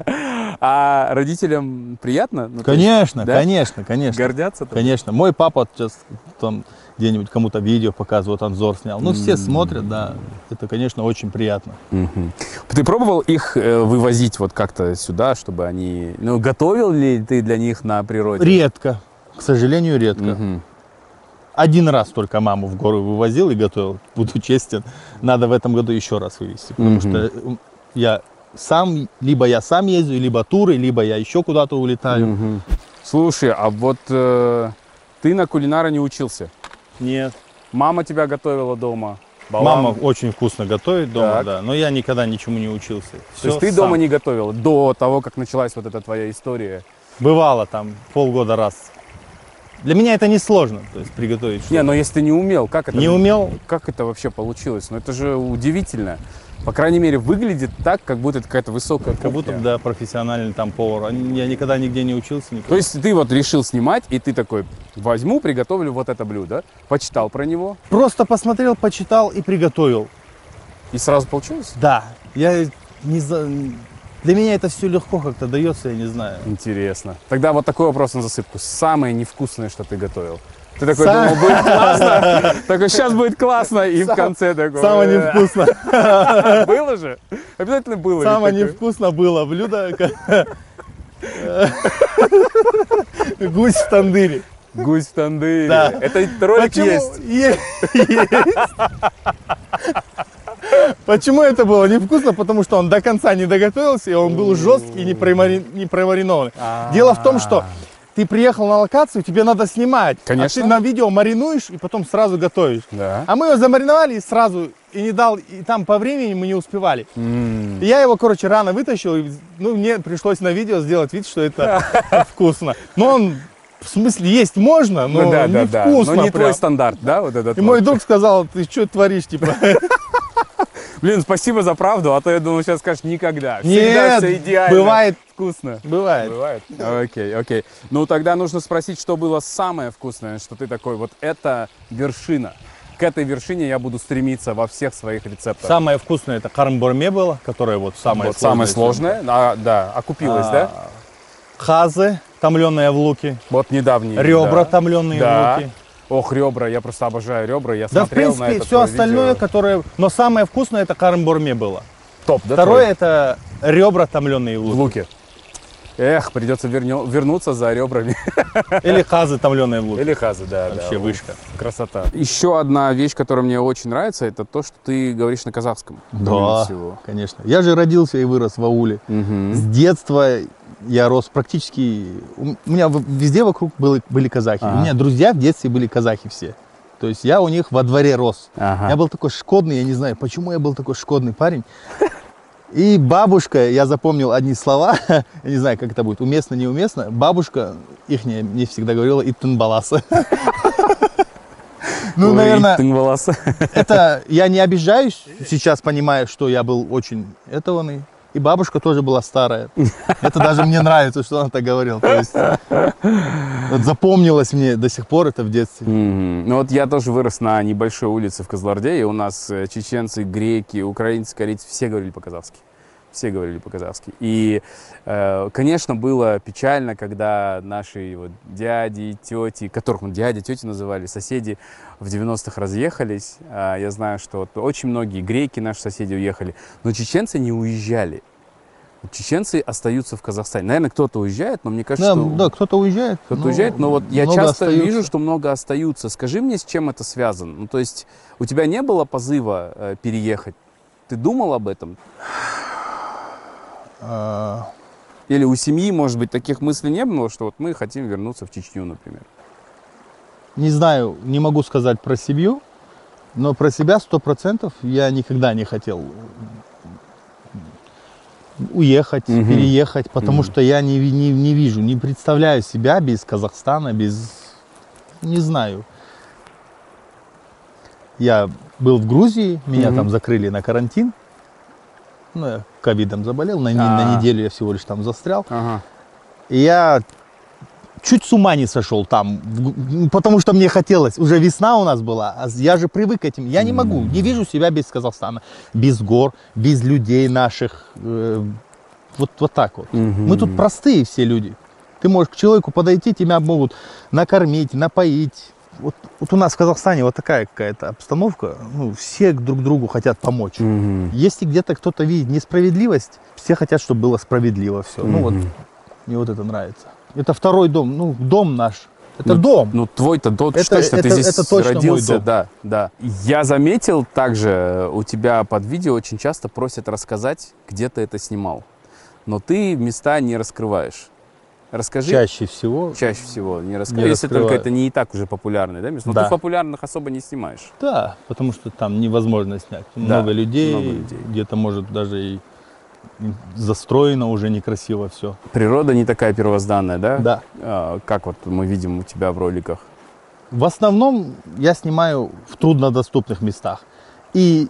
А родителям приятно? Ну, то есть Конечно, да? конечно, конечно. Гордятся? тобой? Конечно. Мой папа сейчас там где-нибудь кому-то видео показывает, Анзор снял. Ну, все смотрят, да. Это, конечно, очень приятно. Ты пробовал их э, вывозить вот как-то сюда, чтобы они... Ну, готовил ли ты для них на природе? Редко. К сожалению, редко. Один раз только маму в горы вывозил и готовил. Буду честен. Надо в этом году еще раз вывести. Потому что я сам, либо я сам езжу, либо туры, либо я еще куда-то улетаю. Мгм. Слушай, а вот э, ты на кулинара не учился? Нет. Мама тебя готовила дома? Балам? Мама очень вкусно готовит дома, Так. да. Но я никогда ничему не учился. То есть ты дома не готовил до того, как началась вот эта твоя история? Бывало там полгода раз. Для меня это несложно, то есть приготовить. Не, что-то. но если ты не умел, как это? Не умел, Как это вообще получилось? Ну это же удивительно. По крайней мере, выглядит так, как будто это какая-то высокая как будто да, профессиональный там повар. Я никогда нигде не учился. Никогда. То есть ты вот решил снимать, и ты такой, возьму, приготовлю вот это блюдо, почитал про него, Просто посмотрел, почитал и приготовил. и сразу получилось? Да, я не за... Для меня это все легко как-то дается, я не знаю. Интересно. Тогда вот такой вопрос на засыпку. Самое невкусное, что ты готовил? Ты такой Са- думал, будет классно, [LAUGHS] такой, сейчас будет классно, и в Сам- конце такой... Самое «Э, невкусно, [LAUGHS] Было же? Обязательно было. самое невкусно было блюдо. [LAUGHS] Гусь в тандыре. Гусь в тандыре. Да. Это ролик Почему? есть. Есть. Почему это было невкусно? Потому что он до конца не доготовился, и он был жесткий и не, промари- не проваренованный. Дело в том, что ты приехал на локацию, тебе надо снимать. Конечно. А ты на видео маринуешь и потом сразу готовишь. Да. А мы его замариновали и сразу, и не дал, и там по времени мы не успевали. И я его, короче, рано вытащил, и, ну, мне пришлось на видео сделать вид, что это [LAUGHS] вкусно. Но он, в смысле, есть можно, но Ну да, да, да. невкусно Но не прям. твой стандарт, да, вот этот И вот? мой друг сказал, ты что творишь, типа? [LAUGHS] Блин, спасибо за правду, а то я думал, сейчас скажешь никогда. Всегда Нет, все идеально. бывает, вкусно. бывает. Бывает? Окей, окей. Ну тогда нужно спросить, что было самое вкусное, что ты такой, вот это вершина. К этой вершине я буду стремиться во всех своих рецептах. Самое вкусное это кармбурме было, которое вот самое вот самое сложное. сложное. А, да, окупилось, А, да? Хазы, томленные в луке. Вот недавний. Ребра да. томленные Да. в луке. Ох, ребра, я просто обожаю ребра. Я Да, в смотрел на принципе, это все остальное, видео. которое... Но самое вкусное это кармбурме было. Топ, да? Второе твой? это ребра томленные в в луке. луке. Эх, придется вернё- вернуться за ребрами. [LAUGHS] Или хазы томленые в луке. Или хазы, да. Вообще да. вышка. Красота. Еще одна вещь, которая мне очень нравится, это то, что ты говоришь на казахском. Да, всего. конечно. Я же родился и вырос в ауле. Мгм. С детства я рос практически... У меня везде вокруг были, были казахи. Ага. У меня друзья в детстве были казахи все. То есть я у них во дворе рос. Ага. Я был такой шкодный, я не знаю, почему я был такой шкодный парень. И бабушка, я запомнил одни слова, [LAUGHS] я не знаю, как это будет, уместно, неуместно. Бабушка, их мне всегда говорила, и баласа. [LAUGHS] Ну, Ой, наверное, это я не обижаюсь, сейчас понимаю, что я был очень этованный. И бабушка тоже была старая. Это даже мне нравится, что она так говорила. То есть, вот запомнилось мне до сих пор это в детстве. Мгм. Ну вот я тоже вырос на небольшой улице в Козларде, и у нас э, чеченцы, греки, украинцы, корейцы, все говорили по-казахски. Все говорили по-казахски. И, э, конечно, было печально, когда наши вот дяди, тети, которых мы дяди, тети называли, соседи в 90-х разъехались. А я знаю, что вот очень многие греки, наши соседи, уехали, но чеченцы не уезжали. Чеченцы остаются в Казахстане. Наверное, кто-то уезжает, но мне кажется, Да, что... да, кто-то уезжает. Кто-то но уезжает, но вот я часто остаются. вижу, что много остаются. Скажи мне, с чем это связано? Ну, то есть у тебя не было позыва э, переехать? Ты думал об этом? А, Или у семьи, может быть, таких мыслей не было, что вот мы хотим вернуться в Чечню, например? Не знаю, не могу сказать про семью, но про себя сто процентов я никогда не хотел уехать, Мгм. переехать, потому Мгм. что я не, не, не вижу, не представляю себя без Казахстана, без... Не знаю. Я был в Грузии, меня Мгм. там закрыли на карантин. Ну, я ковидом заболел, на, не- А. на неделю я всего лишь там застрял. Ага. И я чуть с ума не сошел там, потому что мне хотелось. Уже весна у нас была, а я же привык к этим. Я не могу, не вижу себя без Казахстана, без гор, без людей наших. э, вот, вот так вот. Мы тут простые все люди. Ты можешь к человеку подойти, тебя могут накормить, напоить. Вот, вот у нас в Казахстане вот такая какая-то обстановка. Ну, все друг другу хотят помочь. Мгм. Если где-то кто-то видит несправедливость, все хотят, чтобы было справедливо все. Ну вот мне вот это нравится. Это второй дом, ну, дом наш. Это Ну, дом. Ну, твой-то дом, Это- точно, ты это- здесь это точно мой родился, дом. да, да. Я заметил также, э, у тебя под видео очень часто просят рассказать, где ты это снимал. Но ты места не раскрываешь. Расскажи Чаще всего. чаще всего не Не раскрываешь. Если только раскрываю. это не и так уже популярное, да, место. Но Да. ты популярных особо не снимаешь. Да, потому что там невозможно снять. Да, много людей, много людей. где-то может даже и застроено уже некрасиво все. Природа не такая первозданная, да? Да. А, как вот мы видим у тебя в роликах. В основном я снимаю в труднодоступных местах. И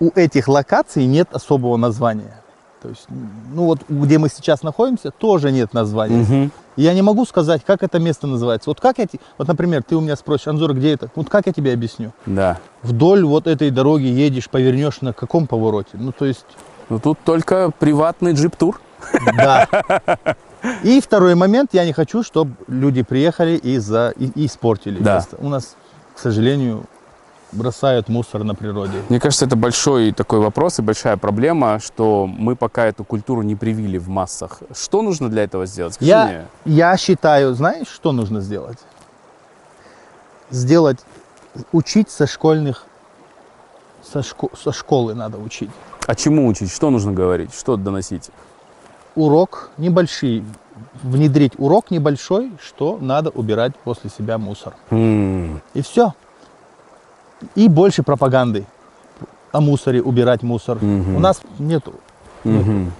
у этих локаций нет особого названия. То есть, ну вот где мы сейчас находимся, тоже нет названия. И Я не могу сказать, как это место называется. Вот как я, вот, например, ты у меня спросишь, Анзор, где это? Вот как я тебе объясню? Да. Вдоль вот этой дороги едешь, повернешь на каком повороте? Ну, то есть, Ну тут только приватный джип-тур. [LAUGHS] да. И второй момент, я не хочу, чтобы люди приехали и, за, и, и испортили Да. место. У нас, к сожалению, бросают мусор на природе. Мне кажется, это большой такой вопрос и большая проблема, что мы пока эту культуру не привили в массах. Что нужно для этого сделать? Скажи Я, мне. я считаю, знаешь, что нужно сделать? Сделать, учить со школьных, со, шко- со школы надо учить. А чему учить? Что нужно говорить? Что доносить? Урок небольшой, внедрить урок небольшой, что надо убирать после себя мусор. М, И все. И больше пропаганды о мусоре, убирать мусор. Мгм. У нас нету. мгм.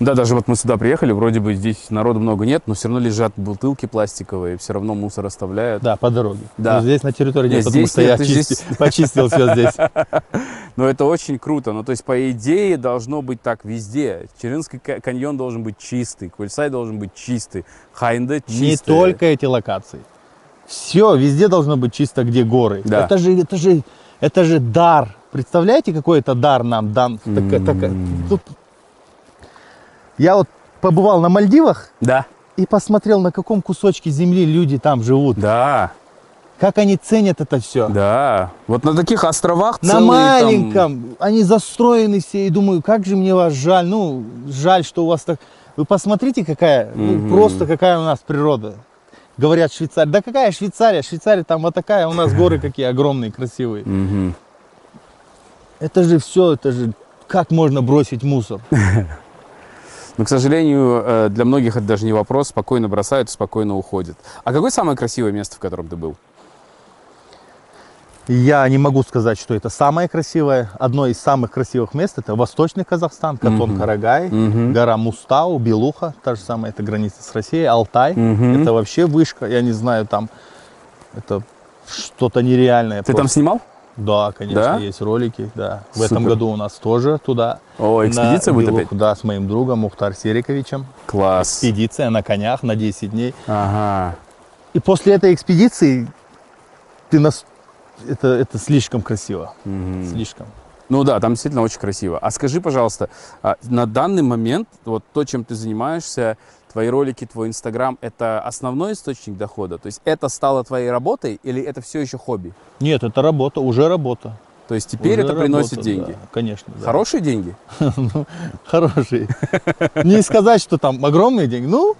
Да, даже вот мы сюда приехали, вроде бы здесь народу много нет, но все равно лежат бутылки пластиковые, все равно мусор оставляют. Да, по дороге. Да. Но здесь на территории Нет, нет, потому здесь что я нет, здесь- чисти- почистил все здесь. [LAUGHS] Но это очень круто. Ну, то есть, по идее, должно быть так везде. Чарынский ка- каньон должен быть чистый, Кольсай должен быть чистый, Каинды чистый. Не только эти локации. Все, везде должно быть чисто, где горы. Да. Это же, это же, это же дар. Представляете, какой это дар нам дан? Така- М. тут- Я вот побывал на Мальдивах Да, и посмотрел, на каком кусочке земли люди там живут. да, Как они ценят это все. да. Вот на таких островах На целые там- маленьком. Они застроены все. И думаю, как же мне вас жаль. Ну, жаль, что у вас так... Вы посмотрите, какая, ну, Мгм. просто какая у нас природа. Говорят, Швейцария. Да какая Швейцария? Швейцария там вот такая, у нас горы какие огромные, красивые. Это же все, это же... Как можно бросить мусор? [LAUGHS] Но, к сожалению, э, для многих это даже не вопрос. Спокойно бросают, спокойно уходят. А какое самое красивое место, в котором ты был? Я не могу сказать, что это самое красивое. Одно из самых красивых мест это Восточный Казахстан, Катон Карагай, Мгм. гора Мустау, Белуха, та же самая, это граница с Россией, Алтай. Мгм. Это вообще вышка, я не знаю, там это что-то нереальное. Ты там просто. снимал? Да, конечно, Да? есть ролики, да. В этом Супер. году у нас тоже туда. О, экспедиция будет Белуху, опять? Да, с моим другом Мухтар Сериковичем. Класс. Экспедиция на конях на 10 дней. Ага. И после этой экспедиции ты нас... Это, это слишком красиво. Мгм. Слишком. Ну да, там действительно очень красиво. А скажи, пожалуйста, а на данный момент вот то, чем ты занимаешься, твои ролики, твой Инстаграм, это основной источник дохода? То есть это стало твоей работой или это все еще хобби? Нет, это работа, уже работа. То есть теперь Уже это приносит работа, деньги? да, конечно. да. Хорошие деньги? [LAUGHS] Ну, Хорошие. Не сказать, что там огромные деньги. Ну,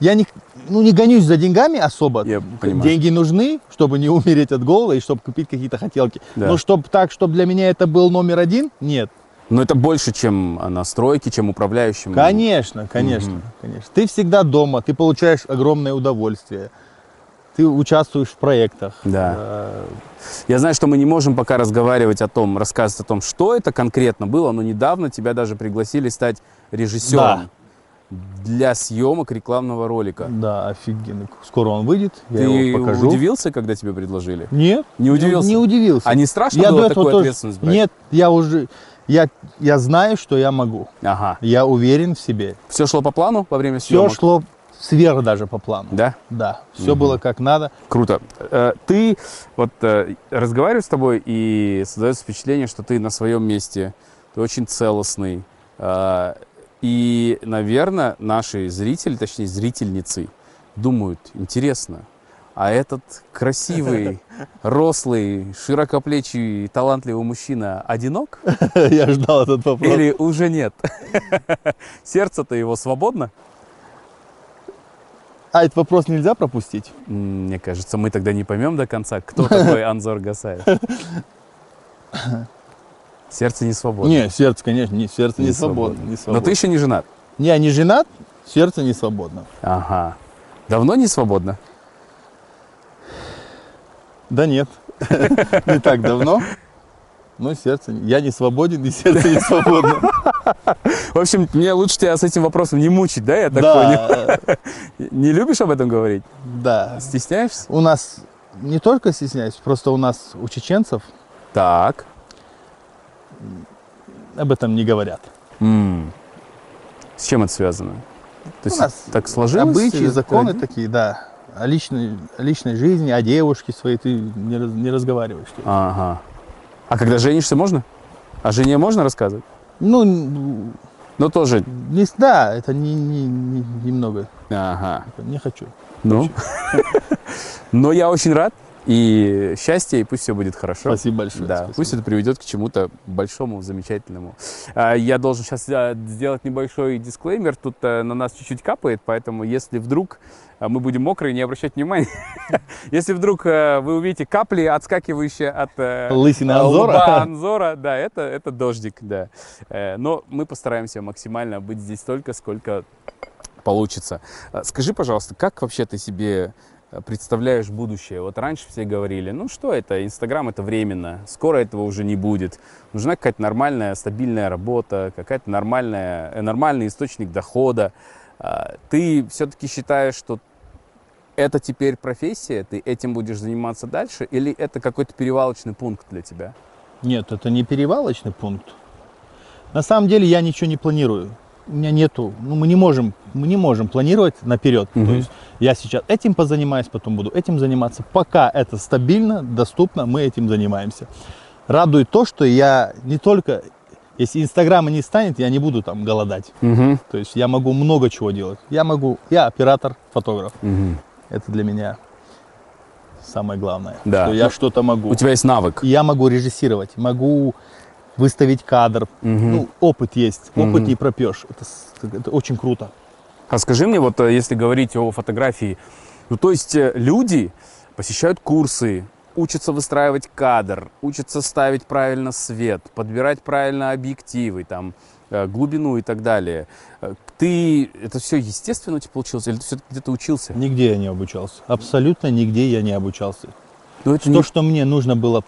я не, ну, не гонюсь за деньгами особо. Я понимаю. Деньги нужны, чтобы не [LAUGHS] умереть от голода и чтобы купить какие-то хотелки. Да. Но чтобы так, чтобы для меня это был номер один, нет. Но это больше, чем а, настройки, чем управляющим. Конечно, конечно, конечно. Ты всегда дома, ты получаешь огромное удовольствие. Ты участвуешь в проектах. Да. Э, Я знаю, что мы не можем пока разговаривать о том, рассказывать о том, что это конкретно было, но недавно тебя даже пригласили стать режиссером для съемок рекламного ролика. Да, офигенно. Скоро он выйдет, я Ты его покажу. удивился, когда тебе предложили? Нет. Не удивился? Не удивился. А не страшно я было такую тоже- ответственность брать? Нет, я уже, я, я знаю, что я могу. Ага. Я уверен в себе. Все шло по плану во время Все съемок? шло сверх даже по плану. Да? Да, все Мгм. было как надо. Круто. Э, Ты, вот э, разговариваю с тобой, и создается впечатление, что ты на своем месте, ты очень целостный. И, наверное, наши зрители, точнее зрительницы, думают, интересно, а этот красивый, [LAUGHS] рослый, широкоплечий, талантливый мужчина одинок [LAUGHS] Я ждал этот вопрос. или уже нет? [LAUGHS] Сердце-то его свободно? А этот вопрос нельзя пропустить? Мне кажется, мы тогда не поймем до конца, кто такой Анзор Гасаев. Сердце не свободно. Не, сердце, конечно, не, сердце не, Не свободно. свободно. Не Но свободно. ты еще не женат. Я не женат, сердце не свободно. Ага. Давно не свободно? Да нет, [LAUGHS] не так давно. Но сердце, я не свободен, и сердце не свободно. [LAUGHS] В общем, мне лучше тебя с этим вопросом не мучить, да, я так Да, понял? [LAUGHS] Не любишь об этом говорить? да. Стесняешься? У нас не только стесняюсь, просто у нас у чеченцев Так. Об этом не говорят. М. С чем это связано? То есть У нас так сложилось? Обычаи, законы тради- такие, да. О личной, о личной жизни, о девушке своей ты не, не разговариваешь. Ага. А когда женишься, можно? О жене можно рассказывать? Ну, н- Ну, тоже. не, да, это не, не- не- немного. Ага. Не хочу. Ну. [LAUGHS] Но я очень рад. И счастья, и пусть все будет хорошо. Спасибо большое. Да, спасибо. пусть это приведет к чему-то большому, замечательному. А, Я должен сейчас сделать небольшой дисклеймер. Тут э, на нас чуть-чуть капает, поэтому если вдруг э, мы будем мокрые, не обращать внимания. [LAUGHS] Если вдруг э, вы увидите капли, отскакивающие от э, Лысины э, Анзора. Анзора, да, это, это дождик, да. Но мы постараемся максимально быть здесь столько, сколько получится. А, Скажи, пожалуйста, как вообще ты себе представляешь будущее? Вот раньше все говорили, ну что это, Инстаграм это временно, скоро этого уже не будет. Нужна какая-то нормальная, стабильная работа, какая-то нормальная, э, нормальный источник дохода. А, Ты все-таки считаешь, что это теперь профессия, ты этим будешь заниматься дальше, или это какой-то перевалочный пункт для тебя? Нет, это не перевалочный пункт. На самом деле я ничего не планирую. У меня нету, ну мы не можем, мы не можем планировать наперед. Мгм. То есть я сейчас этим позанимаюсь, потом буду этим заниматься. Пока это стабильно, доступно, мы этим занимаемся. Радует то, что я не только, если Инстаграма не станет, я не буду там голодать. Угу. То есть я могу много чего делать. Я могу, я оператор, фотограф. Это для меня самое главное. Да. Что я что-то могу. У тебя есть навык. Я могу режиссировать, могу выставить кадр. Мгм. Ну, опыт есть, опыт Мгм. не пропьешь. Это, это очень круто. А скажи мне, вот э, если говорить о фотографии, ну то есть э, люди посещают курсы, учатся выстраивать кадр, учатся ставить правильно свет, подбирать правильно объективы, там, э, глубину и так далее. Ты, это все естественно у тебя получилось, или ты все-таки где-то учился? Нигде я не обучался. Абсолютно нигде я не обучался. Ну, это То, не- что мне нужно было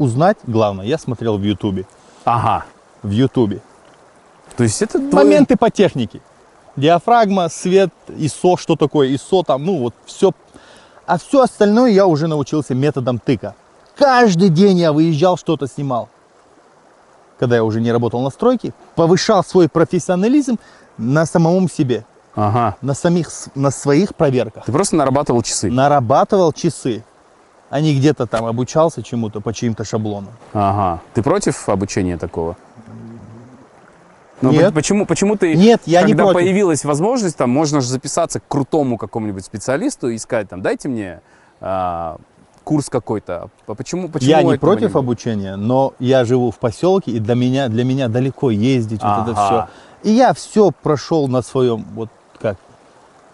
узнать, главное, я смотрел в Ютубе. Ага. В Ютубе. То есть это твой- Моменты по технике. Диафрагма, свет, ISO, что такое ISO, там, ну вот все. А все остальное я уже научился методом тыка. Каждый день я выезжал, что-то снимал. Когда я уже не работал на стройке, повышал свой профессионализм на самом себе, Ага. на, самих, на своих проверках. Ты просто нарабатывал часы. Нарабатывал часы, а не где-то там обучался чему-то по чьим-то шаблонам. Ага. Ты против обучения такого? Ну, Нет. по- Почему, почему ты, Нет, я не когда против. появилась возможность, там можно же записаться к крутому какому-нибудь специалисту и сказать, там, дайте мне а, курс какой-то. А почему, почему я не против было? обучения, но я живу в поселке, и для меня, для меня далеко ездить, вот это все. И я все прошел на своем, вот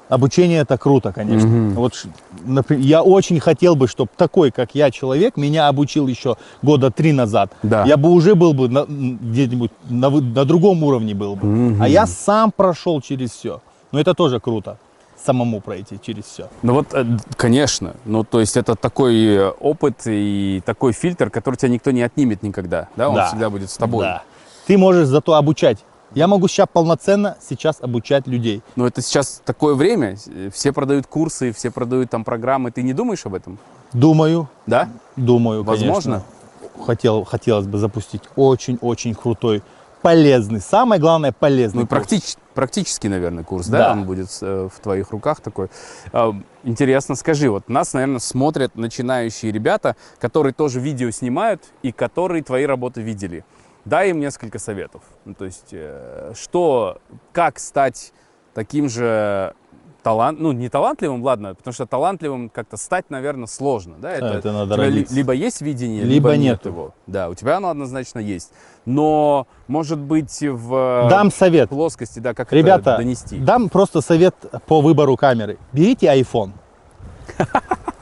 обучение это круто, конечно. Мгм. Вот, ш- напри- я очень хотел бы, чтобы такой, как я, человек, меня обучил еще года три назад. Да. Я бы уже был бы где-нибудь на, на другом уровне был бы. Мгм. А я сам прошел через все. Но это тоже круто, самому пройти через все. Ну вот, э, конечно. Ну, то есть это такой э, опыт и такой фильтр, который тебя никто не отнимет никогда. Да, он Да. всегда будет с тобой. Да. Ты можешь зато обучать. Я могу сейчас полноценно сейчас обучать людей. Но это сейчас такое время, все продают курсы, все продают там программы. Ты не думаешь об этом? Думаю, Да? думаю, Возможно. конечно. Хотел, хотелось бы запустить очень-очень крутой, полезный, самое главное полезный. Ну и практич- практический, наверное, курс, да, Да. он будет э, в твоих руках такой. А, Интересно, скажи, вот нас, наверное, смотрят начинающие ребята, которые тоже видео снимают и которые твои работы видели. Дай им несколько советов. Ну, то есть, э, что, как стать таким же талант, ну не талантливым, ладно, потому что талантливым как-то стать, наверное, сложно, да? Это надо у тебя ли- либо есть видение, Либо либо, нет его. Да, у тебя оно однозначно есть. Но, может быть, в Дам совет. плоскости, да, как Ребята, это донести. дам просто совет по выбору камеры. Берите iPhone.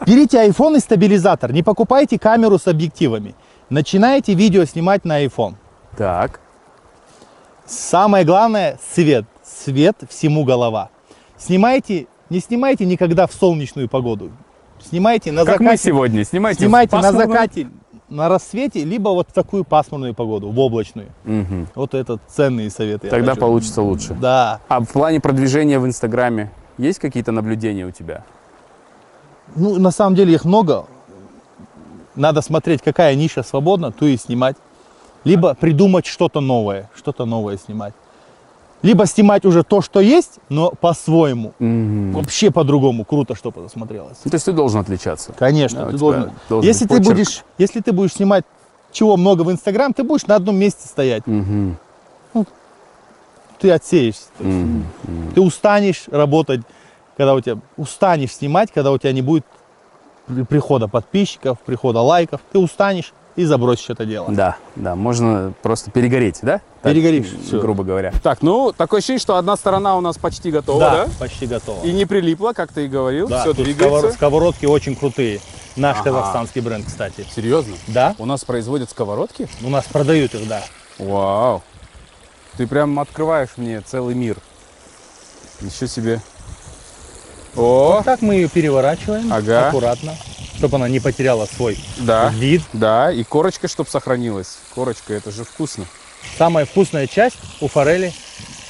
Берите iPhone и стабилизатор. Не покупайте камеру с объективами. Начинайте видео снимать на iPhone. Так. Самое главное – свет. Свет всему голова. Снимайте, не снимайте никогда в солнечную погоду. Снимайте на Как закате. мы сегодня. Снимайте, Снимайте на закате на рассвете, либо вот в такую пасмурную погоду, в облачную. Мгм. Вот это ценные советы. Тогда получится лучше. Да. А в плане продвижения в Инстаграме есть какие-то наблюдения у тебя? Ну, на самом деле их много. Надо смотреть, какая ниша свободна, ту и снимать. Либо придумать что-то новое, что-то новое снимать. Либо снимать уже то, что есть, но по-своему. Мгм. Вообще по-другому. Круто, чтобы смотрелось. Ну, То есть ты должен отличаться. Конечно, Да, ты должен. должен Если ты почерк. будешь, если ты будешь снимать чего много в Инстаграм, ты будешь на одном месте стоять. Мгм. Ты отсеешься. Мгм. Ты устанешь работать, когда у тебя устанешь снимать, когда у тебя не будет при- прихода подписчиков, прихода лайков. Ты устанешь и забросишь это дело. Да, да, можно просто перегореть, да? Так, Перегоришь, м, всё. грубо говоря. Так, ну, такое ощущение, что одна сторона у нас почти готова, да? почти готово. И не прилипла, как ты и говорил, Да, все двигается. сковород- сковородки очень крутые. Наш Ага. казахстанский бренд, кстати. Серьезно? Да, У нас производят сковородки? у нас продают их, да. Вау. Ты прям открываешь мне целый мир. Еще себе. О, Вот так мы ее переворачиваем Ага. аккуратно, чтобы она не потеряла свой да, вид. да, и корочка, чтобы сохранилась. Корочка, это же вкусно. Самая вкусная часть у форели,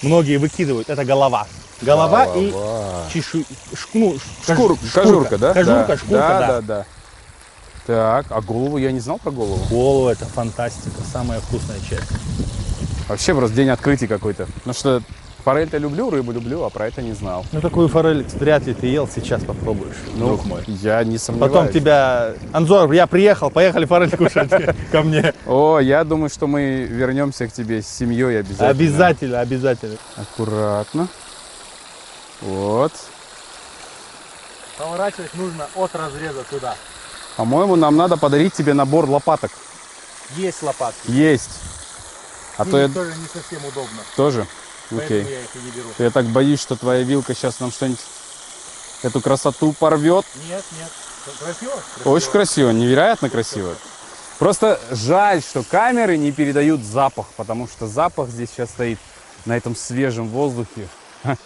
многие выкидывают, это голова. Голова, и Голова. чешу... ш- ну, Шкур- шкурка. кожурка, да? Кожурка, да. шкурка, да, да. да, да. Так, а голову я не знал про голову. Голову это фантастика, самая вкусная часть. Вообще просто день открытий какой-то. Потому что форель-то люблю, рыбу люблю, а про это не знал. Ну такую форель вряд ли ты ел, сейчас попробуешь, Ну, друг мой. я не сомневаюсь. Потом тебя, Анзор, я приехал, поехали форель [LAUGHS] кушать ко мне. О, я думаю, что мы вернемся к тебе с семьей обязательно. Обязательно, обязательно. Аккуратно. Вот. Поворачивать нужно от разреза туда. По-моему, нам надо подарить тебе набор лопаток. Есть лопатки. Есть. А то я тоже не совсем удобно, тоже. Окей. я их и не беру. Я так боюсь, что твоя вилка сейчас нам что-нибудь эту красоту порвет. Нет, нет. Красиво? Очень красиво, невероятно красиво. Просто жаль, что камеры не передают запах, потому что запах здесь сейчас стоит на этом свежем воздухе. [LAUGHS]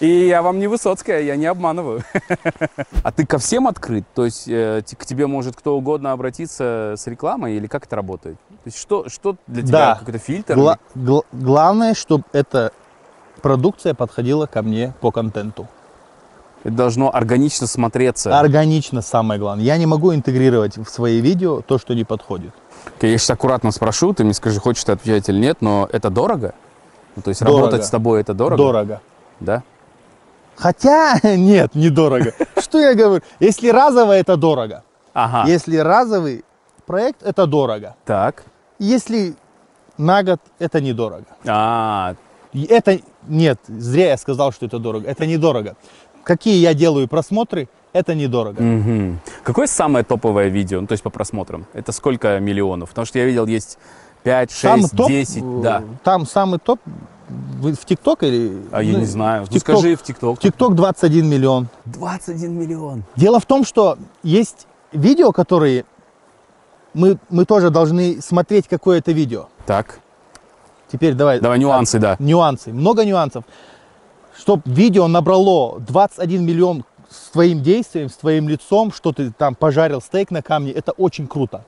И я вам не Высоцкая, я не обманываю. [LAUGHS] А ты ко всем открыт? То есть э, к тебе может кто угодно обратиться с рекламой или как это работает? То есть что, что для тебя Да. какой-то фильтр? Гла- гла- главное, чтобы эта продукция подходила ко мне по контенту. Это должно органично смотреться. Органично самое главное. Я не могу интегрировать в свои видео то, что не подходит. Окей, Я сейчас аккуратно спрошу, ты мне скажи, хочешь ты отвечать или нет, но это дорого? Ну, то есть Дорого. работать с тобой это дорого? Дорого. Да? Хотя, [LAUGHS] нет, недорого. Что я говорю? Если разово, это дорого. Ага. Если разовый проект, это дорого. Так. Если на год, это недорого. А, Это нет, зря я сказал, что это дорого. Это недорого. Какие я делаю просмотры, это недорого. мгм. Какое самое топовое видео, ну, то есть по просмотрам? Это сколько миллионов? Потому что я видел, есть 5, 6, Самый топ, 10, э, да. Там самый топ в ТикТок или? А я ну, не знаю. в Ну, ТикТок. скажи в ТикТок. ТикТок 21 миллион. 21 миллион. Дело в том, что есть видео, которые мы, мы тоже должны смотреть какое-то видео. Так, Теперь давай. давай нюансы, да. Нюансы. Много нюансов. Чтобы видео набрало 21 миллион с твоим действием, с твоим лицом, что ты там пожарил стейк на камне, это очень круто.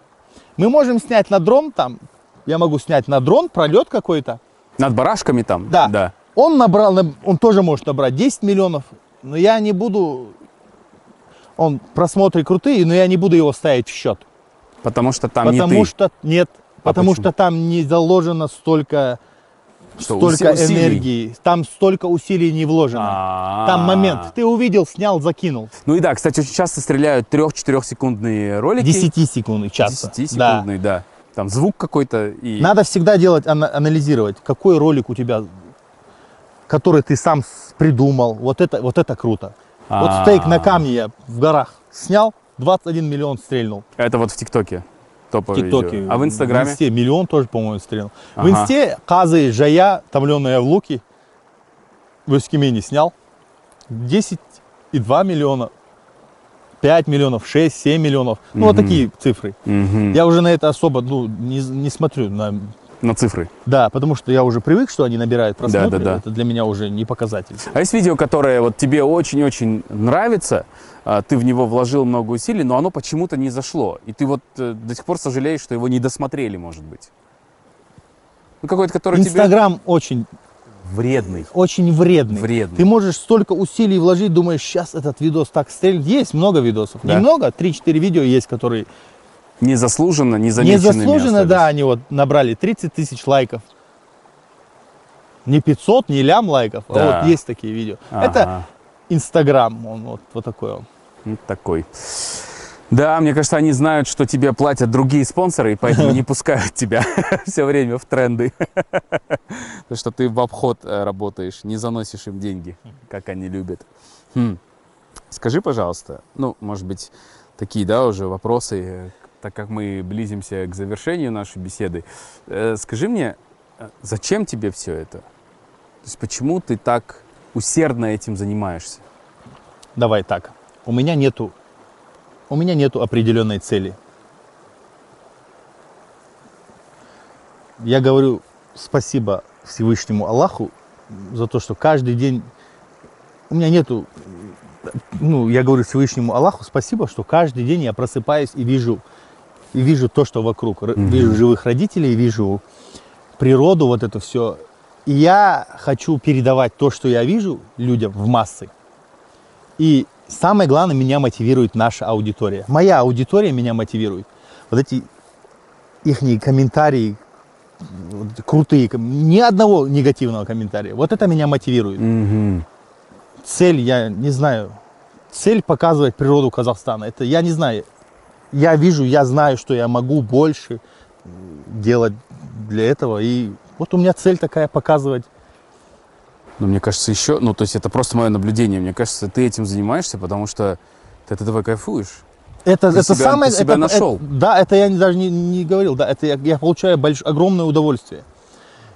Мы можем снять на дрон, там, я могу снять на дрон, пролет какой-то. Над барашками там? Да. Да. Он набрал, на- он тоже может набрать 10 миллионов, но я не буду, он просмотры крутые, но я не буду его ставить в счет. Потому что там потому не ты. что нет, потому почему? что там не заложено столько, Что, столько уси- усилий? энергии, там столько усилий не вложено. А-а-а. Там момент, ты увидел, снял, закинул. Ну и да, кстати, очень часто стреляют 3-4 секундные ролики. 10 секунд часто. 10 Да. секундный, да. Там звук какой-то и... Надо всегда делать, ана- анализировать, какой ролик у тебя, который ты сам придумал. Вот это, вот это круто. Вот А. стейк на камне я в горах снял, 21 миллион стрельнул. Это вот в ТикТоке. В Топовое ТикТоке. видео. А в Инстаграме? В Инсте миллион тоже, по-моему, стрельнул. В Ага. Инсте казы, жая, томленые в луки в Эскимине снял. 10,2 миллиона. 5 миллионов, 6, 7 миллионов. Ну, вот Мгм. такие цифры. Мгм. Я уже на это особо ну, не, не смотрю. На... На цифры. Да, потому что я уже привык, что они набирают просмотры. Да, да, да. Это для меня уже не показатель. А есть видео, которое вот тебе очень-очень нравится, а, ты в него вложил много усилий, но оно почему-то не зашло. И ты вот э, до сих пор сожалеешь, что его не досмотрели, может быть. Ну, какой-то, который тебе Инстаграм очень, вредный. очень вредный. Вредный. Ты можешь столько усилий вложить, думаешь, сейчас этот видос так стрельнет. Есть много видосов. Да. Немного, 3-4 видео есть, которые Незаслуженно, незамеченными незаслуженно, да, остались. они вот набрали 30 тысяч лайков. Не 500, не лям лайков, Да. а вот есть такие видео. Это Ага. Инстаграм, он вот, вот такой он. Вот такой. Да, мне кажется, они знают, что тебе платят другие спонсоры, и поэтому [LAUGHS] не пускают тебя [LAUGHS] все время в тренды. [LAUGHS] Потому что ты в обход э, работаешь, не заносишь им деньги, как они любят. Хм. Скажи, пожалуйста, ну, может быть, такие, да, уже вопросы, э, так как мы близимся к завершению нашей беседы. Э, Скажи мне, э, зачем тебе все это? То есть почему ты так усердно этим занимаешься? Давай так. У меня нету, у меня нету определенной цели. Я говорю спасибо Всевышнему Аллаху за то, что каждый день у меня нету, ну, я говорю Всевышнему Аллаху спасибо, что каждый день я просыпаюсь и вижу, и вижу то, что вокруг. Р- Вижу живых родителей, вижу природу, вот это все. И я хочу передавать то, что я вижу людям в массы. И самое главное, меня мотивирует наша аудитория. Моя аудитория меня мотивирует. Вот эти их комментарии, крутые, ни одного негативного комментария. Вот это меня мотивирует. Мгм. Цель, я не знаю, цель показывать природу Казахстана. Это я не знаю. Я вижу, я знаю, что я могу больше делать для этого. И вот у меня цель такая показывать. Ну, мне кажется, еще, ну, то есть это просто мое наблюдение. Мне кажется, ты этим занимаешься, потому что ты от этого кайфуешь. Это, Ты это себя- самое... ты себя это- нашел. это- да, это я даже не, не говорил. Да, это я, я получаю больш- огромное удовольствие.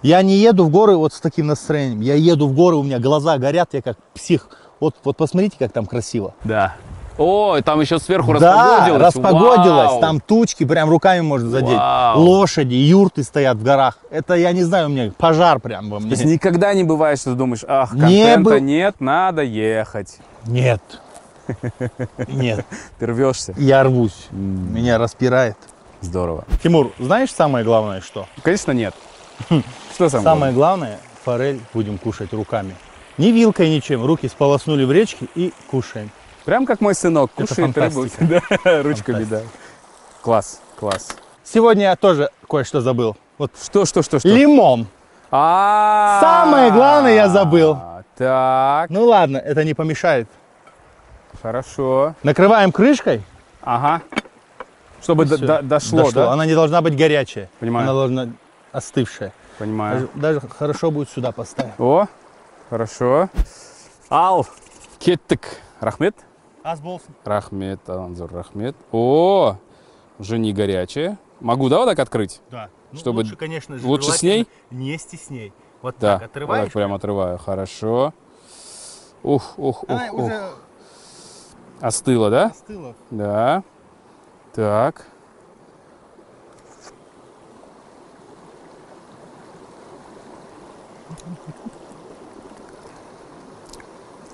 Я не еду в горы вот с таким настроением. Я еду в горы, у меня глаза горят, я как псих. Вот, вот посмотрите, как там красиво. Да. О, там еще сверху Да, распогодилось. распогодилось. Вау! Там тучки, прям руками можно задеть. Вау. Лошади, юрты стоят в горах. Это, я не знаю, у меня пожар прям во То мне. есть никогда не бывает, что ты думаешь, ах, Не контента был- нет, надо ехать. Нет. [LAUGHS] Нет. Ты рвешься. Я рвусь. Меня распирает. Здорово. Тимур, знаешь самое главное что? Конечно, нет. Что самое? Самое главное, форель будем кушать руками. Ни вилкой, ничем. Руки сполоснули в речке и кушаем. Прям как мой сынок Это кушает рыбу. [LAUGHS] Да, ручками, да. Фантастика. Класс, класс. Сегодня я тоже кое-что забыл. Вот Что, что, что, что? лимон. А, Самое главное я забыл. Так, Ну ладно, это не помешает. хорошо. Накрываем крышкой. Ага. Чтобы до- до- дошло, да? Она не должна быть горячая. Понимаю. Она должна остывшая. Понимаю. Даже, даже хорошо будет сюда поставить. О, хорошо. Ал, кеттік. Рахмет. Аз болсын. Рахмет, Анзур, рахмет. О, уже не горячее. Могу, да, вот так открыть? Да. Ну, Чтобы лучше, конечно же, лучше с желательно Не стесней. Вот Да. так Вот отрываешь. так прям отрываю. Хорошо. Ух, ух, ух, Она ух. уже Остыло, да? остыла. Да. Так.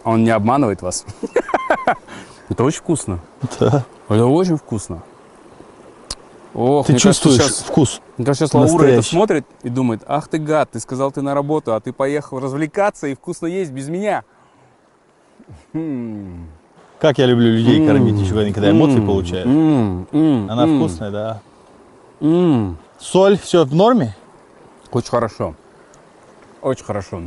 Он не обманывает вас. [LAUGHS] Это очень вкусно. Да. Это очень вкусно. Ох, Ты мне кажется, чувствуешь щас- вкус? мне кажется, сейчас Лаура это смотрит и думает, ах ты гад, ты сказал ты на работу, а ты поехал развлекаться и вкусно есть без меня. Хм. Как я люблю людей М. кормить, еще когда эмоции М, получают. м, м, Она м, вкусная, да. м. Соль, все в норме? Очень хорошо. Очень хорошо.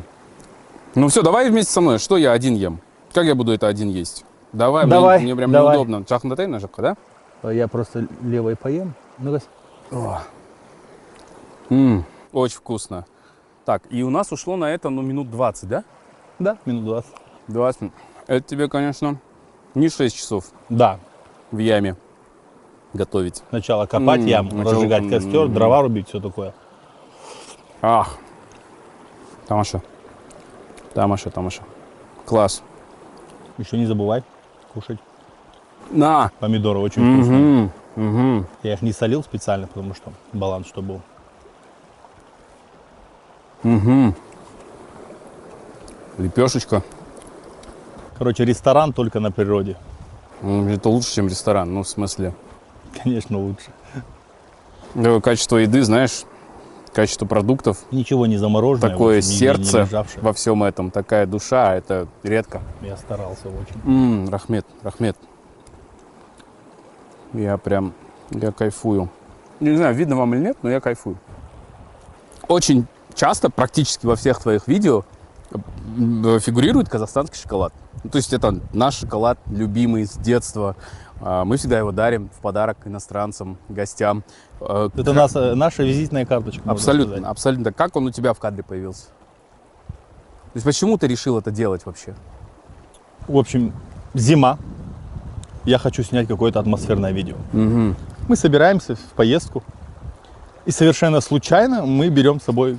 Ну все, давай вместе со мной. Что я один ем? Как я буду это один есть? Давай, мне- Давай, мне, прям давай. неудобно. Чахнатай на жопку, да? Я просто левой поем. Ну-ка. О. М, Очень вкусно. Так, и у нас ушло на это, ну, минут 20, да? Да, минут 20. 20 минут. Это тебе, конечно, не 6 часов Да. в яме готовить. Сначала копать М, яму, сначала- разжигать костер, м. дрова рубить, все такое. Ах. Тамаша. Тамаша, Тамаша. Класс. Еще не забывай кушать. На. Помидоры очень вкусные. Угу. Угу. Я их не солил специально, потому что баланс что был. Угу. Лепешечка. Короче, ресторан только на природе. М, Это лучше, чем ресторан. Ну, в смысле. Конечно, лучше. э, Качество еды, знаешь, качество продуктов. Ничего не замороженное. Такое в общем, нигде не сердце лежавшее. во всем этом. Такая душа. Это редко. Я старался очень. М, Рахмет, Рахмет. Я прям, я кайфую. Не знаю, видно вам или нет, но я кайфую. Очень часто, практически во всех твоих видео м, фигурирует казахстанский шоколад. Ну, то есть это наш шоколад, любимый с детства. А, Мы всегда его дарим в подарок иностранцам, гостям. Э, Это нас- наша визитная карточка. Абсолютно, абсолютно. Как он у тебя в кадре появился? То есть почему ты решил это делать вообще? В общем, зима. Я хочу снять какое-то атмосферное видео. Мгм. Мы собираемся в поездку. И совершенно случайно мы берем с собой...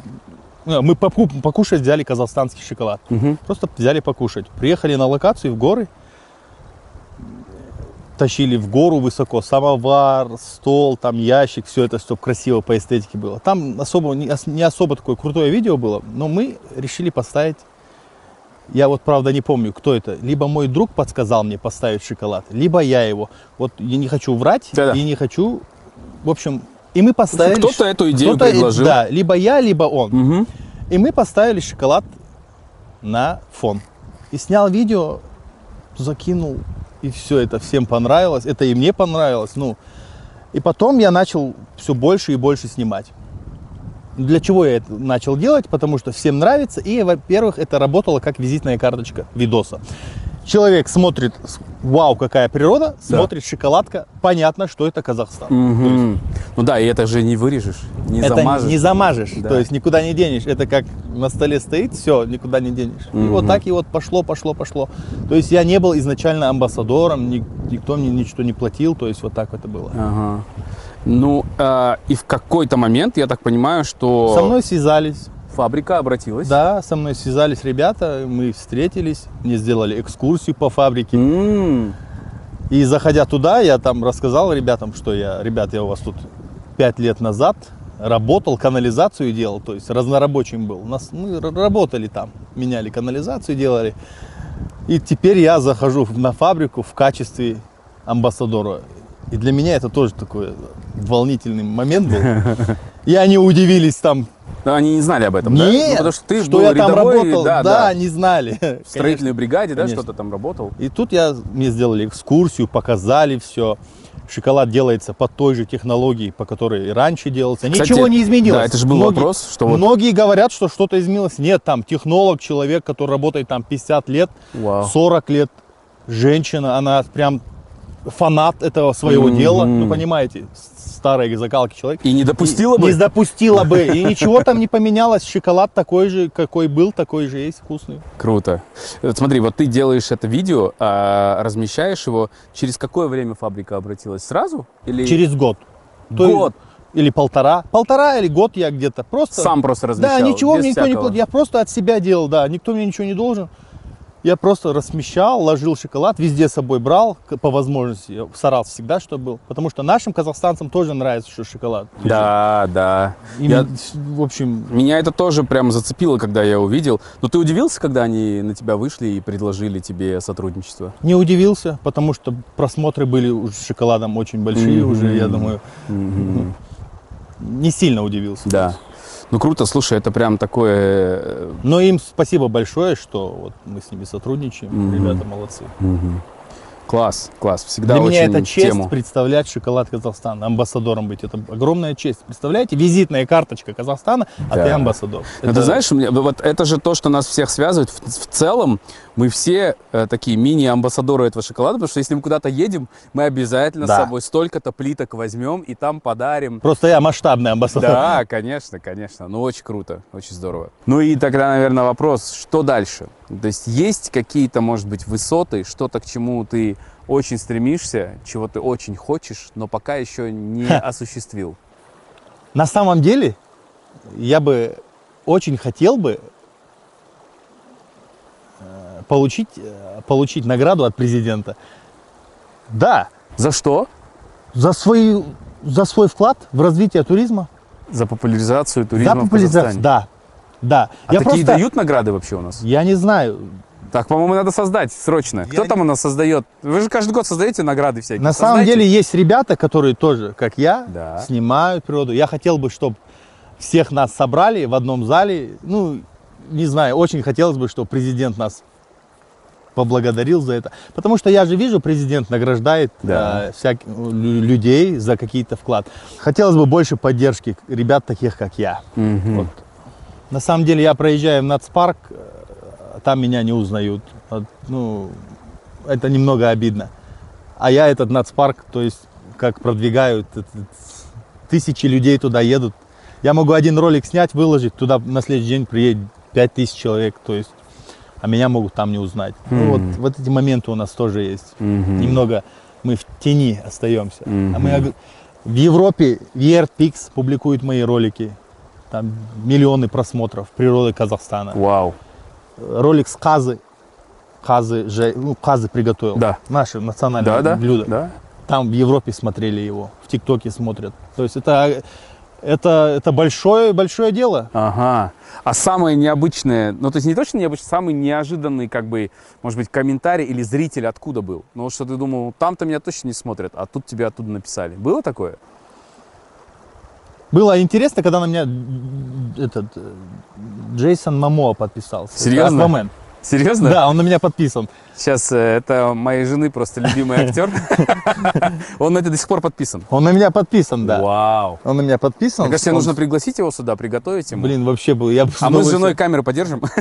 ну, Мы поку- покушать взяли казахстанский шоколад. Мгм. Просто взяли покушать. Приехали на локацию в горы. Тащили в гору высоко самовар, стол, там ящик, все это, чтобы красиво по эстетике было. Там особо, не, ос- не особо такое крутое видео было, но мы решили поставить, я вот правда не помню, кто это, либо мой друг подсказал мне поставить шоколад, либо я его. Вот я не хочу врать Да-да. и не хочу, в общем, и мы поставили... Кто-то эту идею кто-то, э, предложил. Да, либо я, либо он. Мгм. И мы поставили шоколад на фон. И снял видео, закинул, и все это всем понравилось. Это и мне понравилось. Ну, и потом я начал все больше и больше снимать. Для чего я это начал делать? Потому что всем нравится. И, во-первых, это работало как визитная карточка видоса. Человек смотрит, вау, какая природа, Да. смотрит шоколадка, понятно, что это Казахстан. Мгм. Ну да, и это же не вырежешь, не это замажешь. не замажешь, Да. то есть никуда не денешь. Это как на столе стоит, все, никуда не денешь. И Мгм. вот так и вот пошло, пошло, пошло. То есть я не был изначально амбассадором, ни- никто мне ничего не платил, то есть вот так это было. Ага. Ну, а, и в какой-то момент, я так понимаю, что Со мной связались, фабрика обратилась. да, со мной связались ребята, мы встретились, мне сделали экскурсию по фабрике. М, И заходя туда, я там рассказал ребятам, что я, ребят, я у вас тут пять лет назад работал, канализацию делал, то есть разнорабочим был. Нас, мы работали там, меняли канализацию, делали. И теперь я захожу на фабрику в качестве амбассадора. И для меня это тоже такой волнительный момент был. И они удивились там. да, Они не знали об этом, да? Ну, Нет, потому что ты что был я там рядовой, работал, да, да, да, не знали. в строительной бригаде, да, что-то там работал. И тут я, мне сделали экскурсию, показали все. Шоколад делается по той же технологии, по которой и раньше делался. Кстати, Ничего не изменилось. да, это же был вопрос, что вот- Многие говорят, что что-то изменилось. Нет, там технолог, человек, который работает там 50 лет, Вау. 40 лет, женщина, она прям фанат этого своего Мгм. дела. Ну, понимаете, старой закалки человек. И не допустила И- бы? Не допустила бы. И ничего там не поменялось. Шоколад такой же, какой был, такой же есть, вкусный. Круто. Вот смотри, вот ты делаешь это видео, а, размещаешь его. Через какое время фабрика обратилась? Сразу? Или Через год. То год? Или полтора. Полтора или год я где-то просто... Сам просто размещал? Да, ничего мне никто не всякого? платил. Я просто от себя делал, да. Никто мне ничего не должен. Я просто размещал, ложил шоколад, везде с собой брал, по возможности. Я старался всегда, чтобы был. Потому что нашим казахстанцам тоже нравится что шоколад. Да, да. Им, Я- В общем, Меня это тоже прям зацепило, когда я увидел. Но ты удивился, когда они на тебя вышли и предложили тебе сотрудничество? не удивился, потому что просмотры были с шоколадом очень большие Мгм. уже, я думаю. Не сильно удивился. Да. Ну круто, слушай, это прям такое... э, Но им спасибо большое, что вот мы с ними сотрудничаем. Мгм. Ребята молодцы. Класс, класс. Всегда Для меня это честь тему. представлять шоколад Казахстана, амбассадором быть. Это огромная честь. Представляете, визитная карточка Казахстана, а Да. ты амбассадор. Но ты знаешь, мне- вот это же то, что нас всех связывает. В, в целом мы все э, такие мини-амбассадоры этого шоколада, потому что если мы куда-то едем, мы обязательно Да. с собой столько-то плиток возьмем и там подарим. Просто я масштабный амбассадор. Да, конечно, конечно. Ну, очень круто, очень здорово. Ну и тогда, наверное, вопрос, что дальше? То есть есть какие-то, может быть, высоты, что-то, к чему ты очень стремишься, чего ты очень хочешь, но пока еще не осуществил? На самом деле, я бы очень хотел бы э, получить, э, получить награду от президента. Да, За что? за свой, за свой вклад в развитие туризма. За популяризацию туризма за популяризацию, да. Да. А я такие просто, дают награды вообще у нас? я не знаю. Так, по-моему, надо создать срочно. Кто не- там у нас создает? Вы же каждый год создаете награды всякие. На самом Создайте. деле есть ребята, которые тоже, как я, Да. снимают природу. Я хотел бы, чтобы всех нас собрали в одном зале. Ну, не знаю, очень хотелось бы, чтобы президент нас поблагодарил за это. Потому что я же вижу, президент награждает Да. э, всяк- лю- людей за какие-то вклад. Хотелось бы больше поддержки ребят таких, как я. Мгм. Вот. На самом деле я проезжаю в нацпарк, э, там меня не узнают. Ну, это немного обидно. А я этот нацпарк, то есть как продвигают, это- тысячи людей туда едут. Я могу один ролик снять, выложить, туда на следующий день приедет 5000 человек, то есть, а меня могут там не узнать. Ну, вот, вот эти моменты у нас тоже есть. Мгм. Немного мы в тени остаемся. А Мгм. мы в Европе VRPix публикует мои ролики. Там миллионы просмотров природы Казахстана. Вау. Ролик с казы. Казы, же, ну, казы приготовил. Да. Наше национальное Да, да. блюдо. Да. Там в Европе смотрели его, в ТикТоке смотрят. То есть это, это, это большое, большое дело. Ага. А самое необычное, ну то есть не точно необычное, самый неожиданный, как бы, может быть, комментарий или зритель откуда был? Ну что ты думал, там-то меня точно не смотрят, а тут тебе оттуда написали. Было такое? Было интересно, когда на меня этот э, Джейсон Мамоа подписался. Серьезно? Аквамен. Серьезно? Да, он на меня подписан. Сейчас э, это моей жены просто любимый актер. [LAUGHS] Он на это до сих пор подписан. Он на меня подписан, да. Вау. Он на меня подписан. Мне кажется, нужно пригласить его сюда, приготовить ему. Блин, вообще был. Я А мы с женой камеру подержим? [LAUGHS]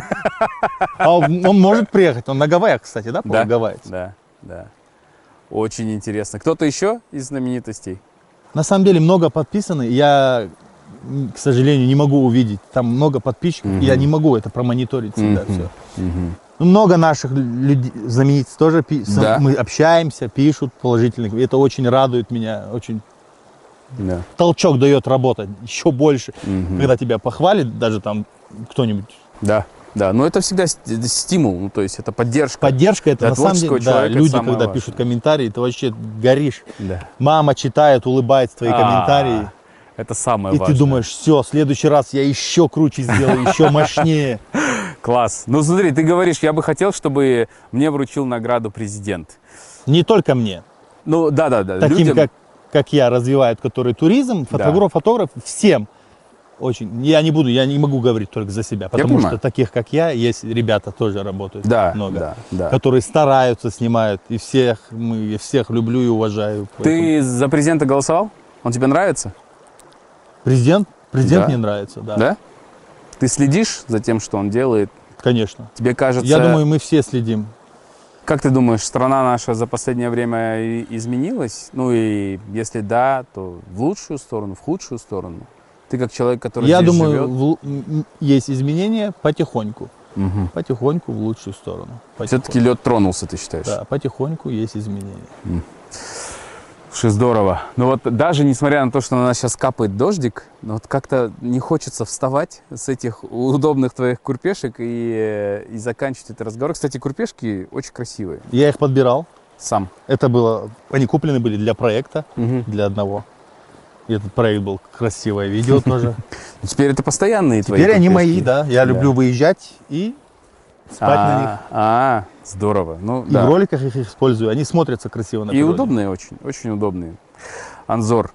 А он, может приехать. Он на Гавайях, кстати, да? Да. Да, да. Очень интересно. Кто-то еще из знаменитостей? На самом деле много подписаны. Я, к сожалению, не могу увидеть. Там много подписчиков. и Я не могу это промониторить всегда Мгм. все. Ну, много наших людей, знаменитостей тоже Да. мы общаемся, пишут положительных. Это очень радует меня, очень Да. толчок дает работать еще больше. Мгм. Когда тебя похвалит, даже там кто-нибудь. Да, да. Но это всегда ст- стимул, ну то есть это поддержка. Поддержка это на самом деле, да, люди, когда важное. пишут комментарии, ты вообще горишь. Да. Мама читает, улыбается твои А, комментарии. Это самое И важное. ты думаешь, все, в следующий раз я еще круче сделаю, еще [LAUGHS] мощнее. Класс. Ну смотри, ты говоришь, я бы хотел, чтобы мне вручил награду президент. Не только мне. Ну да, да, да. Таким, людям- как, как я, развивают, которые туризм, фотограф, фотограф, всем очень. Я не буду, я не могу говорить только за себя, потому что таких, как я, есть ребята тоже работают Да, много, да, да. которые стараются, снимают, и всех, мы всех люблю и уважаю. Поэтому Ты за президента голосовал? Он тебе нравится? Президент, президент Да. мне нравится, да, Да? Ты следишь за тем, что он делает? конечно. Тебе кажется... Я думаю, мы все следим. Как ты думаешь, страна наша за последнее время изменилась? Ну и если да, то в лучшую сторону, в худшую сторону? Ты как человек, который Я здесь думаю, живет? в есть изменения потихоньку, Мгм. потихоньку в лучшую сторону. Все-таки лед тронулся, ты считаешь? Да, потихоньку есть изменения. Слушай, здорово. Ну вот даже несмотря на то, что на нас сейчас капает дождик, но вот как-то не хочется вставать с этих удобных твоих курпешек и, э, и заканчивать этот разговор. Кстати, курпешки очень красивые. Я их подбирал. Сам. Это было, они куплены были для проекта, Мгм. для одного. И этот проект был красивое видео [LAUGHS] тоже. Ну, Теперь это постоянные твои Теперь они мои, да. Я люблю выезжать и спать на них. А, здорово. Ну, И в роликах их использую. Они смотрятся красиво на И удобные очень, очень удобные. Анзор,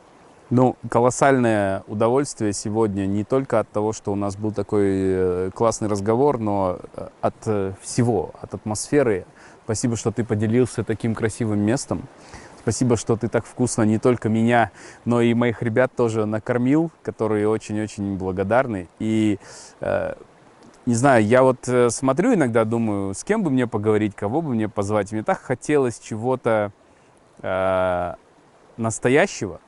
ну, колоссальное удовольствие сегодня не только от того, что у нас был такой э, классный разговор, но э, от э, всего, от атмосферы. Спасибо, что ты поделился таким красивым местом. Спасибо, что ты так вкусно не только меня, но и моих ребят тоже накормил, которые очень-очень благодарны. И э, не знаю, я вот э, смотрю иногда, думаю, с кем бы мне поговорить, кого бы мне позвать. Мне так хотелось чего-то э, настоящего.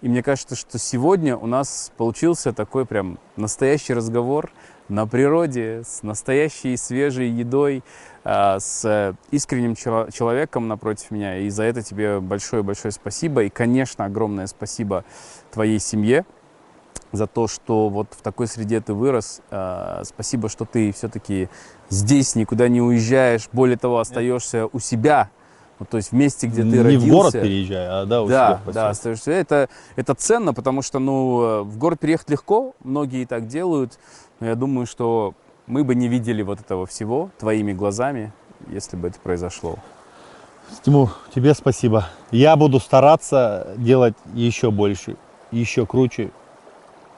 И мне кажется, что сегодня у нас получился такой прям настоящий разговор на природе, с настоящей свежей едой, э, с искренним чело- человеком напротив меня. И за это тебе большое-большое спасибо. И, конечно, огромное спасибо твоей семье за то, что вот в такой среде ты вырос. Э, Спасибо, что ты все-таки здесь никуда не уезжаешь. Более того, остаешься у себя. Ну, то есть в месте, где ты Не родился. в город переезжаю, а да, у себя Да, в да, остаешься. Это, это ценно, потому что, ну, э, в город переехать легко, многие так делают, Но я думаю, что мы бы не видели вот этого всего твоими глазами, если бы это произошло. Тимур, тебе спасибо. Я буду стараться делать еще больше, еще круче.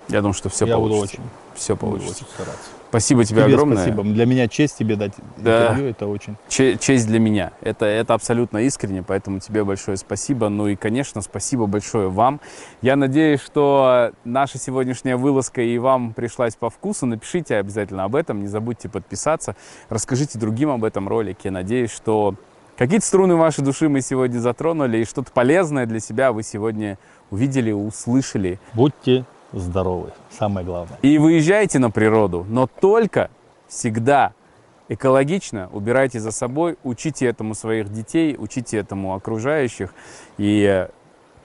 Я думаю, что все Я буду получится. очень, Все буду получится. очень стараться. Спасибо тебе, тебе огромное. спасибо. Для меня честь тебе дать Да. интервью. Это очень. Че- честь для меня. Это, это абсолютно искренне, поэтому тебе большое спасибо. Ну и, конечно, спасибо большое вам. Я надеюсь, что наша сегодняшняя вылазка и вам пришлась по вкусу. Напишите обязательно об этом, не забудьте подписаться, расскажите другим об этом ролике. Надеюсь, что какие-то струны вашей души мы сегодня затронули, и что-то полезное для себя вы сегодня увидели, услышали. Будьте здоровы. Самое главное. И выезжайте на природу, но только всегда экологично, убирайте за собой, учите этому своих детей, учите этому окружающих. И э,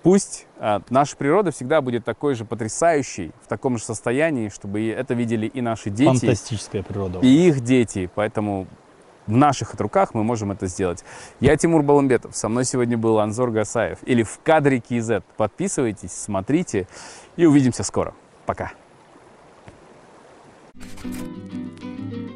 пусть э, наша природа всегда будет такой же потрясающей, в таком же состоянии, чтобы это видели и наши дети, Фантастическая природа. и их дети. Поэтому в наших руках мы можем это сделать. Я Тимур Баламбетов, со мной сегодня был Анзор Гасаев. Или в кадре KZ. Подписывайтесь, смотрите и увидимся скоро. Пока. Thank you.